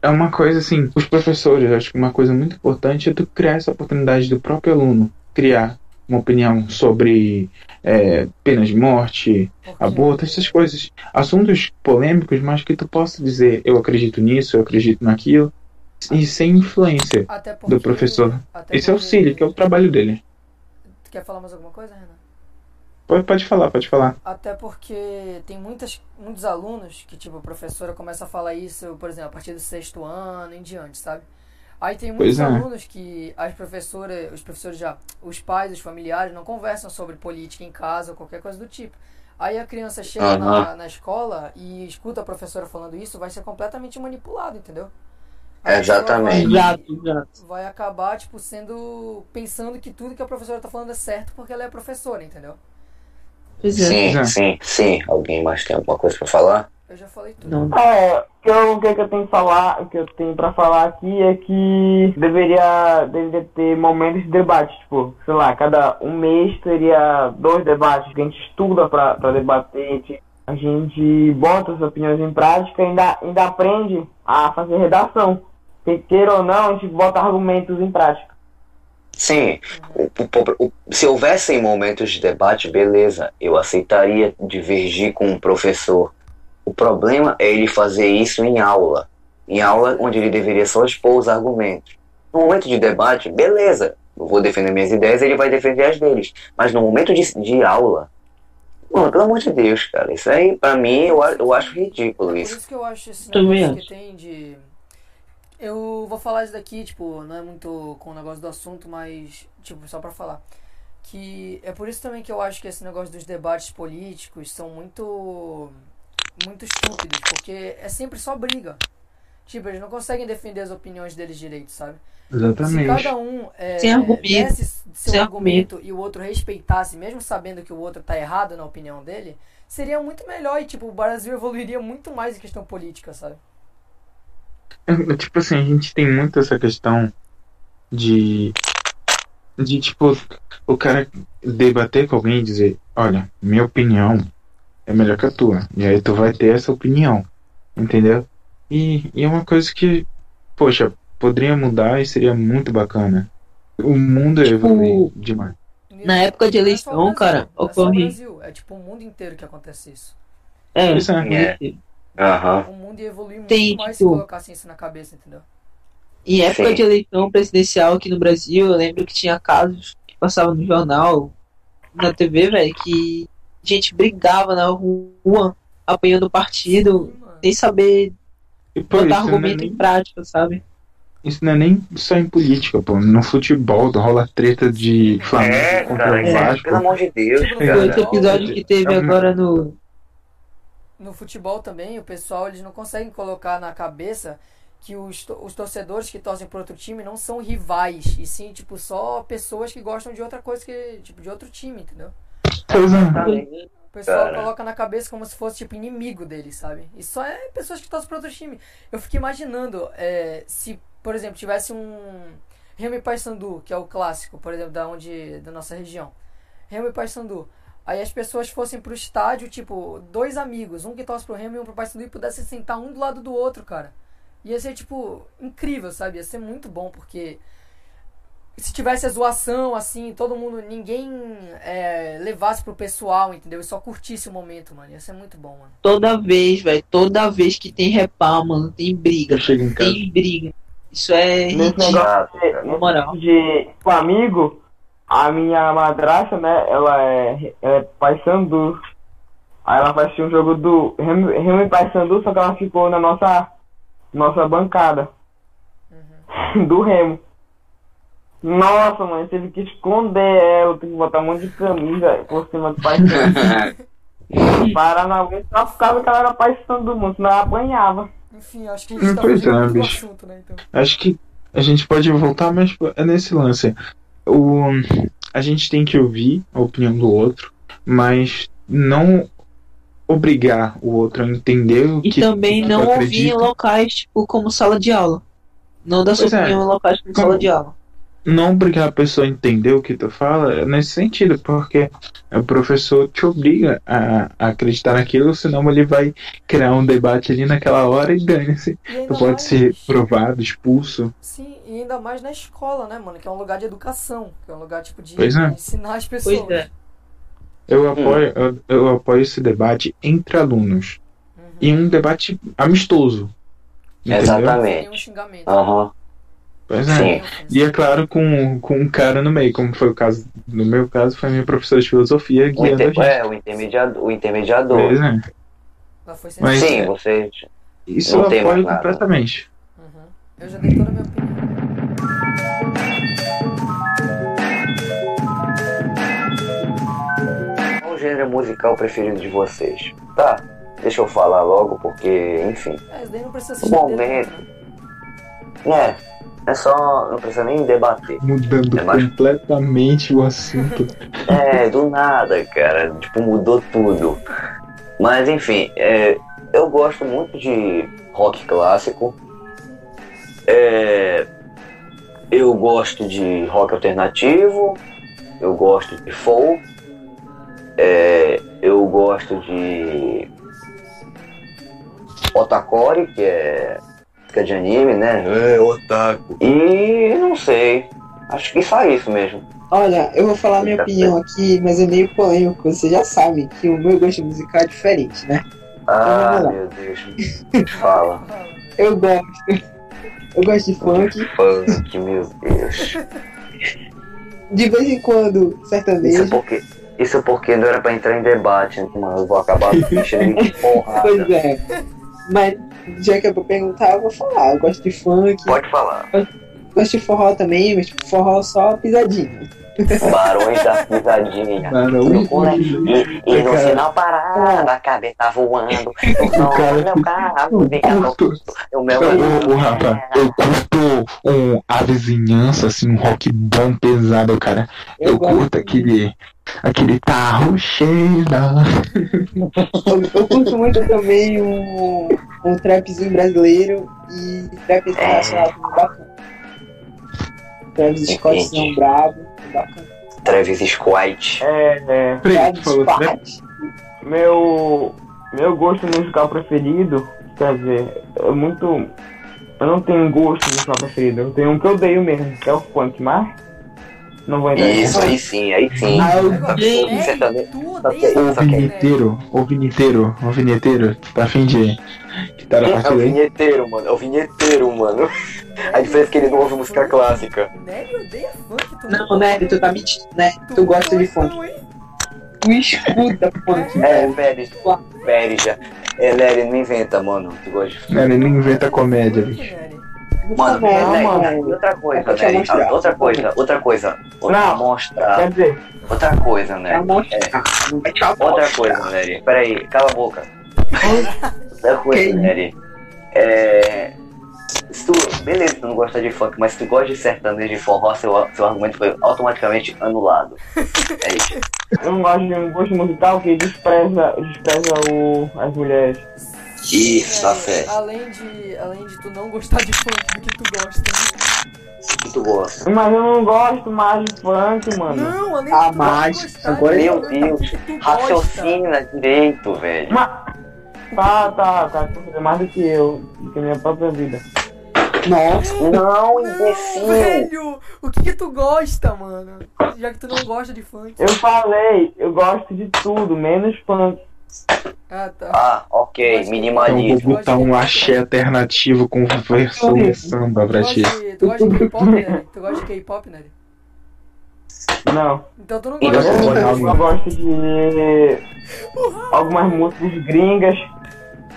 é uma coisa assim, os professores, eu acho que uma coisa muito importante é tu criar essa oportunidade do próprio aluno criar uma opinião sobre é, pena de morte, Porque- aborto, essas coisas. Assuntos polêmicos, mas que tu possa dizer, eu acredito nisso, eu acredito naquilo, e sem influência porque, do professor. Esse é o auxílio, que é o trabalho dele. Tu quer falar mais alguma coisa, Renan? Pode, pode falar, pode falar. Até porque tem muitas, muitos alunos que, tipo, a professora começa a falar isso, por exemplo, a partir do sexto ano em diante, sabe? Aí tem muitos Pois é. alunos que as professoras, os professores já, os pais, os familiares não conversam sobre política em casa ou qualquer coisa do tipo. Aí a criança chega na, Aham. na escola e escuta a professora falando isso, vai ser completamente manipulado, entendeu? A pessoa Exatamente. vai- vai acabar, tipo, sendo. pensando que tudo que a professora tá falando é certo porque ela é professora, entendeu? É. Sim, É. sim, sim. Alguém mais tem alguma coisa pra falar? Eu já falei tudo. Não. É, o que eu, o que eu tenho que falar, o que eu tenho pra falar aqui é que deveria, deveria ter momentos de debate, tipo, sei lá, cada um mês teria dois debates, que a gente estuda pra, pra debater, a gente, a gente bota as opiniões em prática e ainda, ainda aprende a fazer redação. Que, queira ou não, a gente bota argumentos em prática. Sim. O- o- o- se houvessem momentos de debate, beleza. Eu aceitaria divergir com um professor. O problema é ele fazer isso em aula. Em aula onde ele deveria só expor os argumentos. No momento de debate, beleza. Eu vou defender minhas ideias, ele vai defender as deles. Mas no momento de, de aula, mano, pelo amor de Deus, cara. Isso aí, pra mim, eu, eu acho ridículo É por isso. isso que eu acho esse Também negócio acho. que tem de. Eu vou falar isso daqui, tipo, não é muito com o negócio do assunto, mas, tipo, só pra falar. Que é por isso também que eu acho que esse negócio dos debates políticos são muito. Muito estúpidos, porque é sempre só briga. Tipo, eles não conseguem defender as opiniões deles direito, sabe? Se Exatamente. cada um é, Sem argumento. desse seu Sem argumento e o outro respeitasse, mesmo sabendo que o outro tá errado na opinião dele, seria muito melhor e, tipo, o Brasil evoluiria muito mais em questão política, sabe? É, Tipo assim, a gente tem muito essa questão de. De, tipo, o cara debater com alguém e dizer: Olha, minha opinião é melhor que a tua. E aí tu vai ter essa opinião. Entendeu? E, e é uma coisa que, poxa, poderia mudar e seria muito bacana. O mundo Tipo, evolui demais. Na época de é eleição, Brasil, cara, é ocorre. Brasil, é tipo o mundo inteiro que acontece isso. É, Pois é. É. Aham. O mundo ia evoluir muito Tem, mais se tipo, colocassem isso na cabeça, entendeu? Em época Sim. de eleição presidencial aqui no Brasil, eu lembro que tinha casos que passavam no jornal, na TV, velho, que gente brigava na rua, apanhando o partido, sem saber E, pô, botar é argumento nem, em prática, sabe? isso não é nem só em política, pô. No futebol rola treta de Flamengo É, contra cara, o aí, Vasco. pelo amor de Deus, Tipo, cara. esse episódio que teve É um- agora no. no futebol também, o pessoal eles não conseguem colocar na cabeça que os, os torcedores que torcem por outro time não são rivais, e sim, tipo, só pessoas que gostam de outra coisa que, tipo, de outro time, entendeu? Pois é. O pessoal Cara. coloca na cabeça como se fosse, tipo, inimigo deles, sabe? E só é pessoas que torcem por outro time. Eu fico imaginando é, se, por exemplo, tivesse um... Remo e Paysandu, que é o clássico, por exemplo, da onde da nossa região. Remo e Paysandu. Aí as pessoas fossem pro estádio, tipo, dois amigos, um que torce pro Remo e um pro Paysandu e pudessem sentar um do lado do outro, cara. Ia ser, tipo, incrível, sabe? Ia ser muito bom, porque se tivesse a zoação, assim, todo mundo, ninguém é, levasse pro pessoal, entendeu? E só curtisse o momento, mano. Ia ser muito bom, mano. Toda vez, velho, toda vez que tem repá, mano, tem briga. Casa. Tem briga. Isso é Nesse negócio moral. de o amigo, a minha madrasta, né, ela é, ela é Paysandu. Aí ela vai assistir um jogo do Remo e Paysandu, só que ela ficou na nossa, nossa bancada. Do Remo. Nossa, mano, teve que esconder ela, tem que botar um monte de camisa por cima do na vez só por causa que ela era Paysandu, mano, senão ela apanhava. Enfim, acho que a gente tá pois é, muito do bicho. assunto, né? Então. Acho que a gente pode voltar, mas é nesse lance. O, a gente tem que ouvir a opinião do outro, mas não obrigar o outro a entender o E que também tu não ouvir em acredita. locais, tipo, como sala de aula. Não dar sua é. opinião em locais como Como- sala de aula. Não obrigar a pessoa a entender o que tu fala é nesse sentido, porque o professor te obriga a, a acreditar naquilo, senão ele vai criar um debate ali naquela hora e dane-se. Tu pode mais- ser provado, expulso. Sim, e ainda mais na escola, né, mano? Que é um lugar de educação, que é um lugar, tipo, de Pois é. ensinar as pessoas. Pois é. Eu apoio, eu, eu apoio esse debate entre alunos. Uhum. E um debate amistoso. Entendeu? Sem nenhum Exatamente. xingamento. Aham. Pois é. Sim. Sem ofensa. E é claro, com, com um cara no meio, como foi o caso, no meu caso, foi a minha professora de filosofia O, guiando a inter... gente. é, o intermediador. O intermediador. Pois é. Mas- Sim, é. você. Isso eu apoio nada. completamente. Uhum. Eu já dei toda a minha opinião. Qual o gênero musical preferido de vocês? Tá, deixa eu falar logo, porque, enfim. É, isso daí não precisa estender momento. muito, né? É, é só. Não precisa nem debater. Mudando É mais- completamente o assunto. É, do nada, cara. Tipo, mudou tudo. Mas enfim, é, eu gosto muito de rock clássico. É, eu gosto de rock alternativo. Eu gosto de folk. É, eu gosto de otakore, que é de anime, né? É, otaku. E não sei. Acho que só isso mesmo. Olha, eu vou falar minha opinião aqui, mas é meio polêmico. Vocês já sabem que o meu gosto musical é diferente, né? Ah, lá. meu Deus. Fala. Eu gosto. Eu gosto de funk. Funk, meu Deus. De vez em quando, Isso sertanejo. porque, isso porque não era pra entrar em debate, né, mano. Eu vou acabar mexendo em porrada. Pois é. Mas já que é pra perguntar, eu vou falar. Eu gosto de funk, Pode falar. gosto de forró também, mas tipo, forró só pisadinha. Barões da pisadinha. Cone- E, e no sinal parado, a cabeça tá voando. O som cara- meu carro, eu curto. o meu Ô, ô, Rafa, eu curto um, a vizinhança, assim, um rock bom, pesado, cara. Eu, gosto- curto aquele, aquele tarro cheio da... Eu, curto muito também um, um trapzinho brasileiro e trap internacional também bacana. Travis Scott são Entendi. brabo, bacana. Travis Scott. É, é, Peraí, Travis? Scott. meu, meu gosto musical preferido, quer dizer, é muito. Eu não tenho um gosto musical preferido, eu tenho um que eu odeio mesmo, que é o funk, mas. Não vou entrar Isso, aí sim, aí sim. Alguém. Que- Só que- vinheteiro, ô, vinheteiro, ô, vinheteiro, tu tá afim de quitar a É o partida aí? vinheteiro, mano. É o vinheteiro, mano. A diferença é que ele não ouve música clássica. Nery funk, Não, né? Tu tá mentindo, né? Tu gosta de funk. Tu escuta funk. É? Pérez. Pérez já. É, Nery, não inventa, mano. Tu gosta de Não, ele não inventa comédia, Funk, bicho. Mano, Não, mano. Nery, outra coisa, mostrar. Outra coisa, outra coisa. Outra Não. mostra. Quer dizer, Outra coisa, vai te Outra coisa, Nery. Peraí, cala a boca. Outra coisa, Nery. É. Se tu, beleza, tu não gosta de funk, mas se tu gosta de sertanejo e forró, seu, seu argumento foi automaticamente anulado. É isso. eu não gosto de um gosto musical que despreza, despreza o, as mulheres. Isso, tá É, certo. além de, além de tu não gostar de funk, do que tu gosta. O que tu gosta? Mas eu não gosto mais de funk, mano. Não, além Ah, de tu não mas gostar agora- de Meu Deus, raciocina direito, velho. Mas... Tá, tá, tá. Tu é mais do que eu, do que a minha própria vida. Nossa, Não, Não, imbecil. velho! O que que tu gosta, mano? Já que tu não gosta de funk. Eu falei, eu gosto de tudo, menos funk. Ah, tá. Ah, ok, Então vou minimalismo. botar um axé alternativo com versão de samba Tu pra gosta ti. de, tu gosta de K-pop, né? Tu gosta de K-pop, né? Não. Então tu não gosta de gosta de Eu gosto de algumas músicas gringas.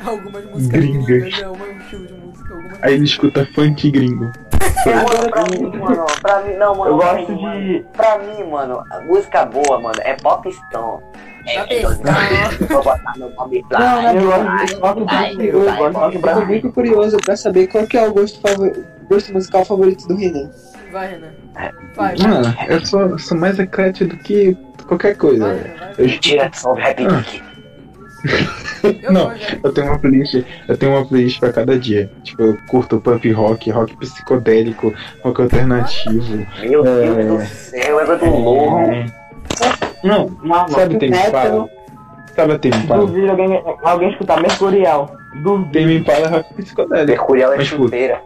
algumas músicas Gringas. gringas, é um estilo de música. Algumas Aí ele escuta funk gringo. Pra mim, mano, pra mim, não, mano. Eu gosto de. Pra mim, mano, a música boa, mano, é popstone. É, Popstone. Vou botar não, Eu. Eu gosto eu muito curioso pra saber qual que é o gosto, favor... gosto musical favorito do Renan. Vai, Renan. Vai, vai. Mano, eu sou, sou mais eclético do que qualquer coisa, Vai. Renan, vai. Eu, Mentira, salve Rap Ah. Eu não, eu tenho uma playlist, eu tenho uma playlist pra cada dia. Tipo, eu curto punk rock, rock psicodélico, rock alternativo. Meu É. Deus do céu, é do louco. Não, Mano, sabe tem me Metal. fala? Sabe a tem me fala? duvido alguém, alguém escutar Mercurial. Duvido. Tem me fala é rock psicodélico. Mercurial é Mas, tipo, chuteira.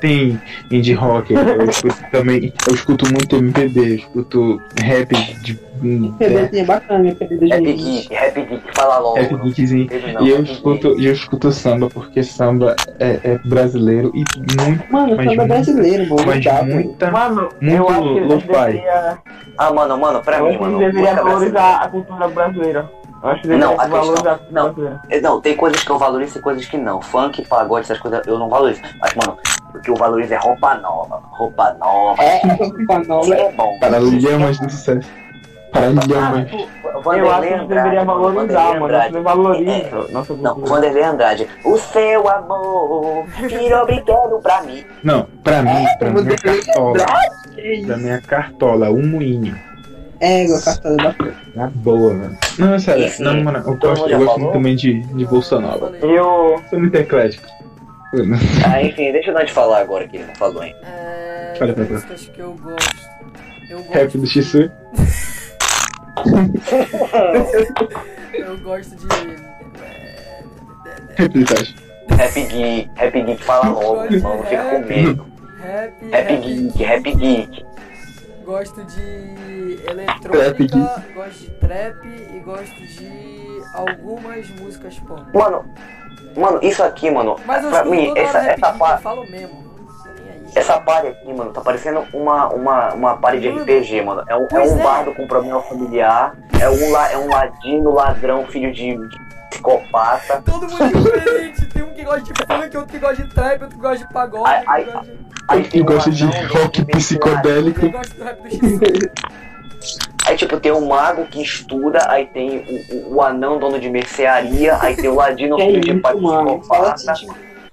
Tem indie rock, eu escuto também. Eu escuto muito MPB, eu escuto rap de. MPB é bacana, MPB Rap 2020. Geek, Rap Geek, fala logo. Rap geekzinho. não, E eu escuto, Geek. e eu escuto samba, porque samba é, é brasileiro e muito, Mano, Mas samba muito- brasileiro, mano. mas dá, muita. Mano, Muito eu acho que eles lo-fi. deveria, Ah, mano, mano, pra eu mim, mano. música valorizar a cultura brasileira. Acho que Não, deveria a questão- não. É, Não, tem coisas que eu valorizo e coisas que não. Funk, pagode, essas coisas eu não valorizo. Mas, mano, o que eu valorizo é roupa nova. Roupa nova. É, roupa nova. É bom. Paralamas do sucesso. Paralamas. Eu acho que eles deveriam valorizar, mano. Eles não valorizam nossa Não. Vanderlei Andrade. O seu amor virou brinquedo pra mim. Não, pra mim, pra minha Vanderlei cartola. Isso? minha cartola, um moinho. É, igual cartão bacana. Na boa, mano. Não, sério, Enfim, não, mano, eu gosto, eu gosto falou? muito também de, de Bolsa Nova. Falei. Eu. Sou muito eclético. Ah, enfim, deixa eu dar de falar agora que ele não falou ainda. É, Fala, de Pepe. músicas que eu gosto. Eu Rap gosto, do X-Su. eu gosto de. é, Rap. Rap Geek, Rap Geek fala logo, não fica com medo. Rap, Rap Geek, Rap Geek. Gosto de Trap eletrônica, gosto de trap e gosto de algumas músicas pop. Mano, mano, isso aqui, mano, Mas pra mim, essa, essa, parte, falo mesmo. Aí. essa party aqui, mano, tá parecendo uma, uma, uma party de RPG, mano. É um, é um é. bardo com problema familiar, é um, la- é um ladino, ladrão, filho de, de psicopata. Todo mundo é diferente. Tem um que gosta de funk, outro que gosta de trap, outro que gosta de pagode, gosta de... Aí Que tem um gosta de rock psicodélico. Eu gosto do rap do X. Aí, tipo, tem o mago que estuda, aí tem o, o, o anão dono de mercearia, aí tem o ladino Que filho de psicopata.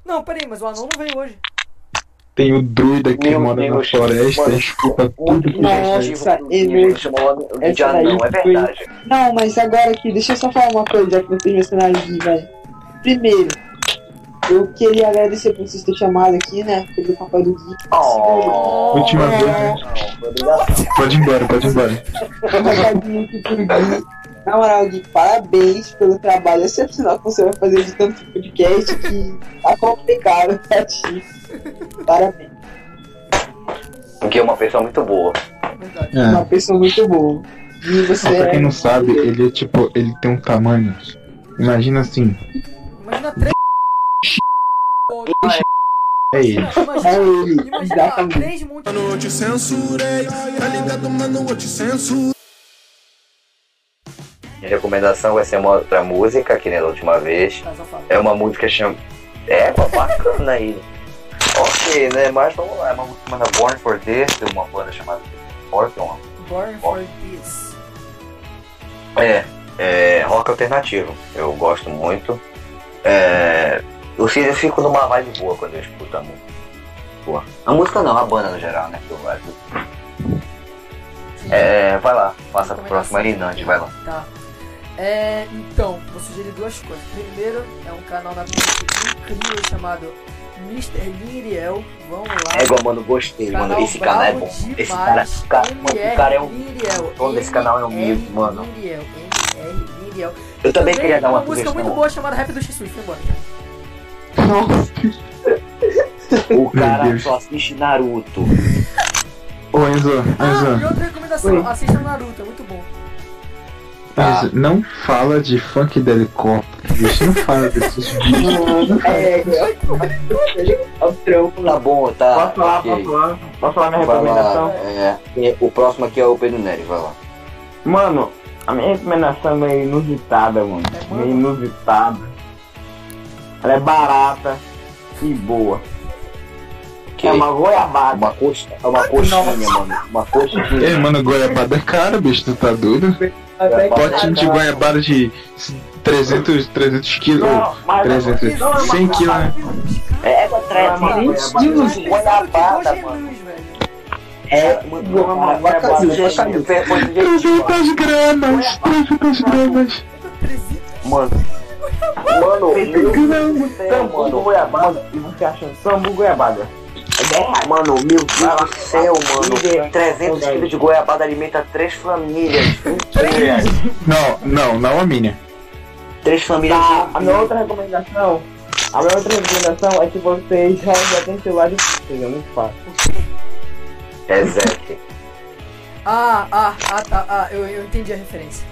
Não, peraí, mas o anão não veio hoje. Tem o druida que Meu mora na Deus, floresta mano. e escuta tudo que Nossa, é verdade. chamou de anão, é verdade. Não, mas agora aqui, deixa eu só falar uma coisa, já que vocês mencionaram aqui, velho. Primeiro, eu queria agradecer por vocês terem chamado aqui, né? Pelo papai do Geek. Oh, Última É. vez, né? Pode ir embora, pode ir embora. Um recadinho aqui pro Gui. Na moral, Gui, parabéns pelo trabalho excepcional que você vai fazer de tanto podcast que tá complicado pra ti. Parabéns. Porque é uma pessoa muito boa. É. Uma pessoa muito boa. Gui, você Pra quem é... não sabe, ele é tipo, ele tem um tamanho. Imagina assim, Imagina três. É ele. É Imagina, ele, imagina exatamente. três montes Mano, eu te censurei. Tá ligado, mano, eu te censurei. Minha recomendação vai ser uma outra música, que nem da última vez. Tá. É uma música chamada. É, pô, bacana aí. Ok, né? Mas vamos lá. É uma música chamada Born for This, de uma banda chamada Orton. Born for this. É, é rock alternativo. Eu gosto muito. É, eu, fico, eu fico numa vibe boa quando eu escuto a música. Boa. A música não, a banda no geral, né? Eu. É, vai lá, passa pro próximo aí, Nandi, vai lá. Tá. É, então, vou sugerir duas coisas. Primeiro, é um canal na Twitch incrível chamado Mr. Liriel. Vamos lá. Égua, mano, gostei, mano. Canal Esse canal é bom. Esse demais. cara, o cara, mano, o cara é um. Liriel. o desse canal é humilde, MR mano. Liriel. MR Liriel. Eu também queria dar uma uma música muito boa chamada Rap do X-Sui. Foi embora. Nossa. O cara só assiste Naruto. Ô Enzo, Ah, e Enzo, outra recomendação. Oi. Assista Naruto, é muito bom. Tá. Enzo, não fala de funk de helicóptero, bicho. Não fala desses bichos. É, é o trampo. Tá bom, tá. Posso falar, ok. posso falar? Posso falar minha Vai recomendação? lá, é, e o próximo aqui é o Pedro Nery, vai lá. Mano, a minha recomendação é meio inusitada, mano. É, mano. Meio inusitada. Ela é barata e boa. Que É uma goiabada. uma coxa, é uma coxinha, mano. Uma coxinha. Ei, mano, goiabada é cara, bicho. Tu tá doido? Até que- Potinho de goiabada de 300, 300 quilos. Não, mas 300, não, mas- 100 quilos, né? É, Não, três, mas- quilos de goiabada, Goiabada, mano. É, mano, sugestivo, foi foi sugestivo. 300 gramas, 300 gramas. 300 Mano, mano, meu Deus do céu, mano. goiabada. E você achando sambu goiabada? É 10 reais. Mano, meu Deus do céu, mano. 300 quilos de goiabada alimenta três famílias inteiras. Não, não, não a minha. Três famílias Tá, a minha outra recomendação. A minha outra recomendação é que vocês resgatem celular de é muito fácil. Reset. Ah, ah, ah, tá, ah, eu, eu entendi a referência.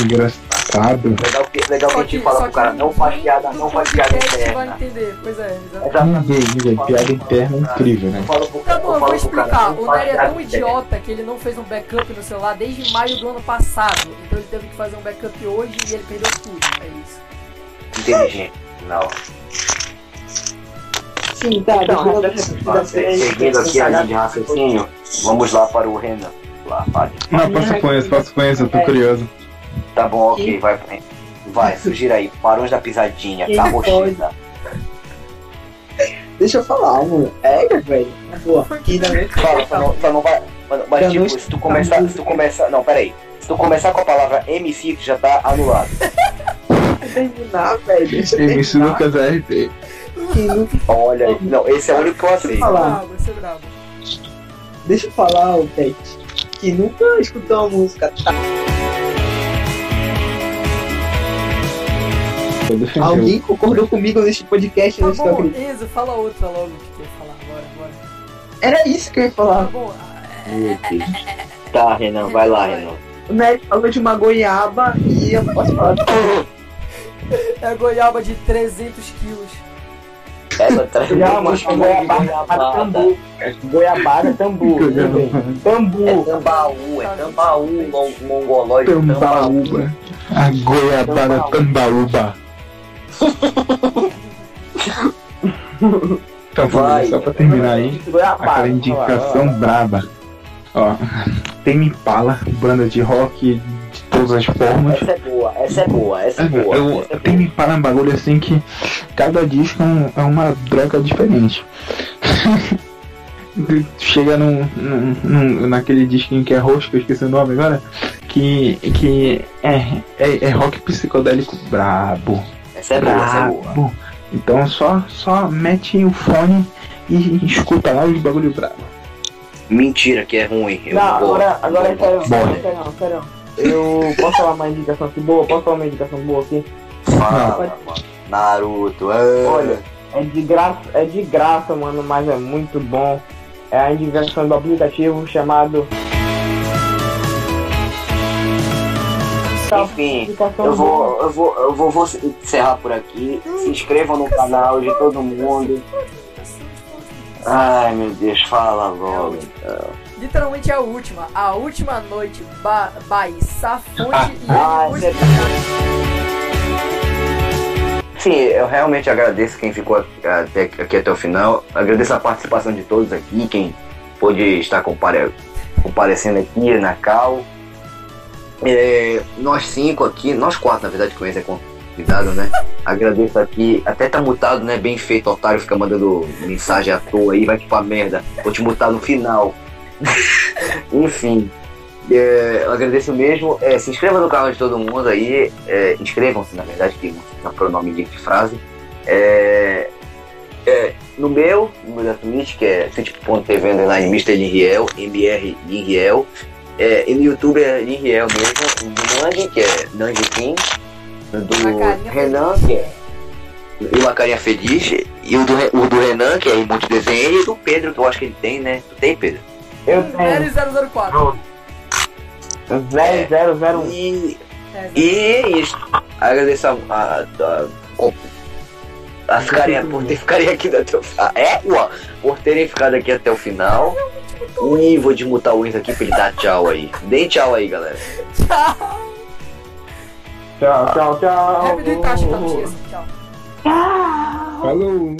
Engraçado. Legal que, legal que a gente fala pro cara, não faz piada, não faz piada podcast vai interna. entender. Pois é. Exatamente. Ninguém, ninguém. Piada interna é incrível, né? Tá bom, eu vou explicar. O Nery é tão interna. idiota que ele não fez um backup no celular desde maio do ano passado. Então ele teve que fazer um backup hoje e ele perdeu tudo. É isso. Inteligente. Não. Sim, tá, Então, vou Seguindo aqui a linha de raciocínio, vamos lá para o Renan. Lá, fale. Não, posso conhecer, posso conhecer, eu tô curioso. Tá bom, ok, vai pra frente. Vai, sugira aí. Barões da Pisadinha, Quem Carrochita. Deixa eu falar, mano. É, velho. Boa. E na minha Fala, só não, só não vai. Mano, Mas Já tipo, não se tu começar. Se tu começar. Não, peraí. Se tu começar com a palavra MC, já tá anulado. terminar, velho. Deixa eu MC terminar. Lucas. Que não- Olha aí. Não, esse é o único que eu aceito. É. Deixa eu falar, o Pet. Que nunca escutou uma música. Tá? Eu defendi. Alguém concordou comigo neste podcast? Tá bom. Enzo, fala outra logo que ia falar agora. agora. Era isso que eu ia Tá falar. bom. Meu Deus. Tá, Renan, vai lá, Renan. O Neto falou de uma goiaba e eu posso falar. É a goiaba de 300 quilos. Ela traz muito goiabada, tambu. Goiabada, tambu. Tambu. É tambaú, é tambaú, mon- mongolóide, tambaú. Tambaúba. A goiabada tambaúba. Então, Vai. só pra terminar aí, aquela indicação braba. Ó, tem Impala, banda de rock de todas as formas. Essa é boa, essa é boa, essa é boa. Eu, essa é tem boa. Impala um bagulho assim que cada disco é, um- é uma droga diferente. Chega num, num- num- naquele disquinho que é roxo, que eu esqueci o nome agora, que, que é, é, é rock psicodélico brabo. Essa é boa, essa é boa. brabo. Então só, só mete o fone e escuta lá os bagulho brabo. Mentira que é ruim. Eu Não, vou- agora, agora é eu sério, vou- sério, sério, sério. Eu posso falar uma indicação aqui boa? Posso falar uma indicação boa aqui? Fala, mano. Naruto, ah. Olha, é de graça, é de graça, mano, mas é muito bom. É a indicação do aplicativo chamado. Enfim, Indicação eu vou, eu vou, eu vou, vou encerrar por aqui. Se inscrevam no canal de todo mundo. Ai meu Deus, fala logo. Literalmente é a última. A última noite ba by Safonte e Ah, é Sim, eu realmente agradeço quem ficou aqui até, aqui até o final. Agradeço a participação de todos aqui, quem pôde estar compare, comparecendo aqui na Cal. É, nós cinco aqui, nós quatro na verdade, que o Enzo é convidado, né? Agradeço aqui, até tá mutado, né? Bem feito, otário, fica mandando mensagem à toa aí, vai que pra merda. Vou te mutar no final. Enfim. É, eu agradeço mesmo. É, se inscreva no canal de todo mundo aí. É, Inscrevam-se, na verdade, que é pronome de frase. É, é, no meu, no meu da Twitch, que é twitch.tv underline Mr. Linriel, MR Linriel. É, e no YouTube é Linriel mesmo. Do Nang, que é Nang King. Do Renan, que é e uma carinha feliz. E o do, o do Renan, que é em muito desenho. E do Pedro, que eu acho que ele tem, né? Tu tem, Pedro? Eu tenho 004. 0001. E É, E isso. Agradeço a, a, a, a ficarem, por ter ficarem aqui até o final. É, ué, por terem ficado aqui até o final. E vou desmutar o Wins aqui pra ele dar tchau aí. Deem tchau aí, galera. Tchau. Tchau, tchau, tchau. Não esqueça. Tchau. Falou!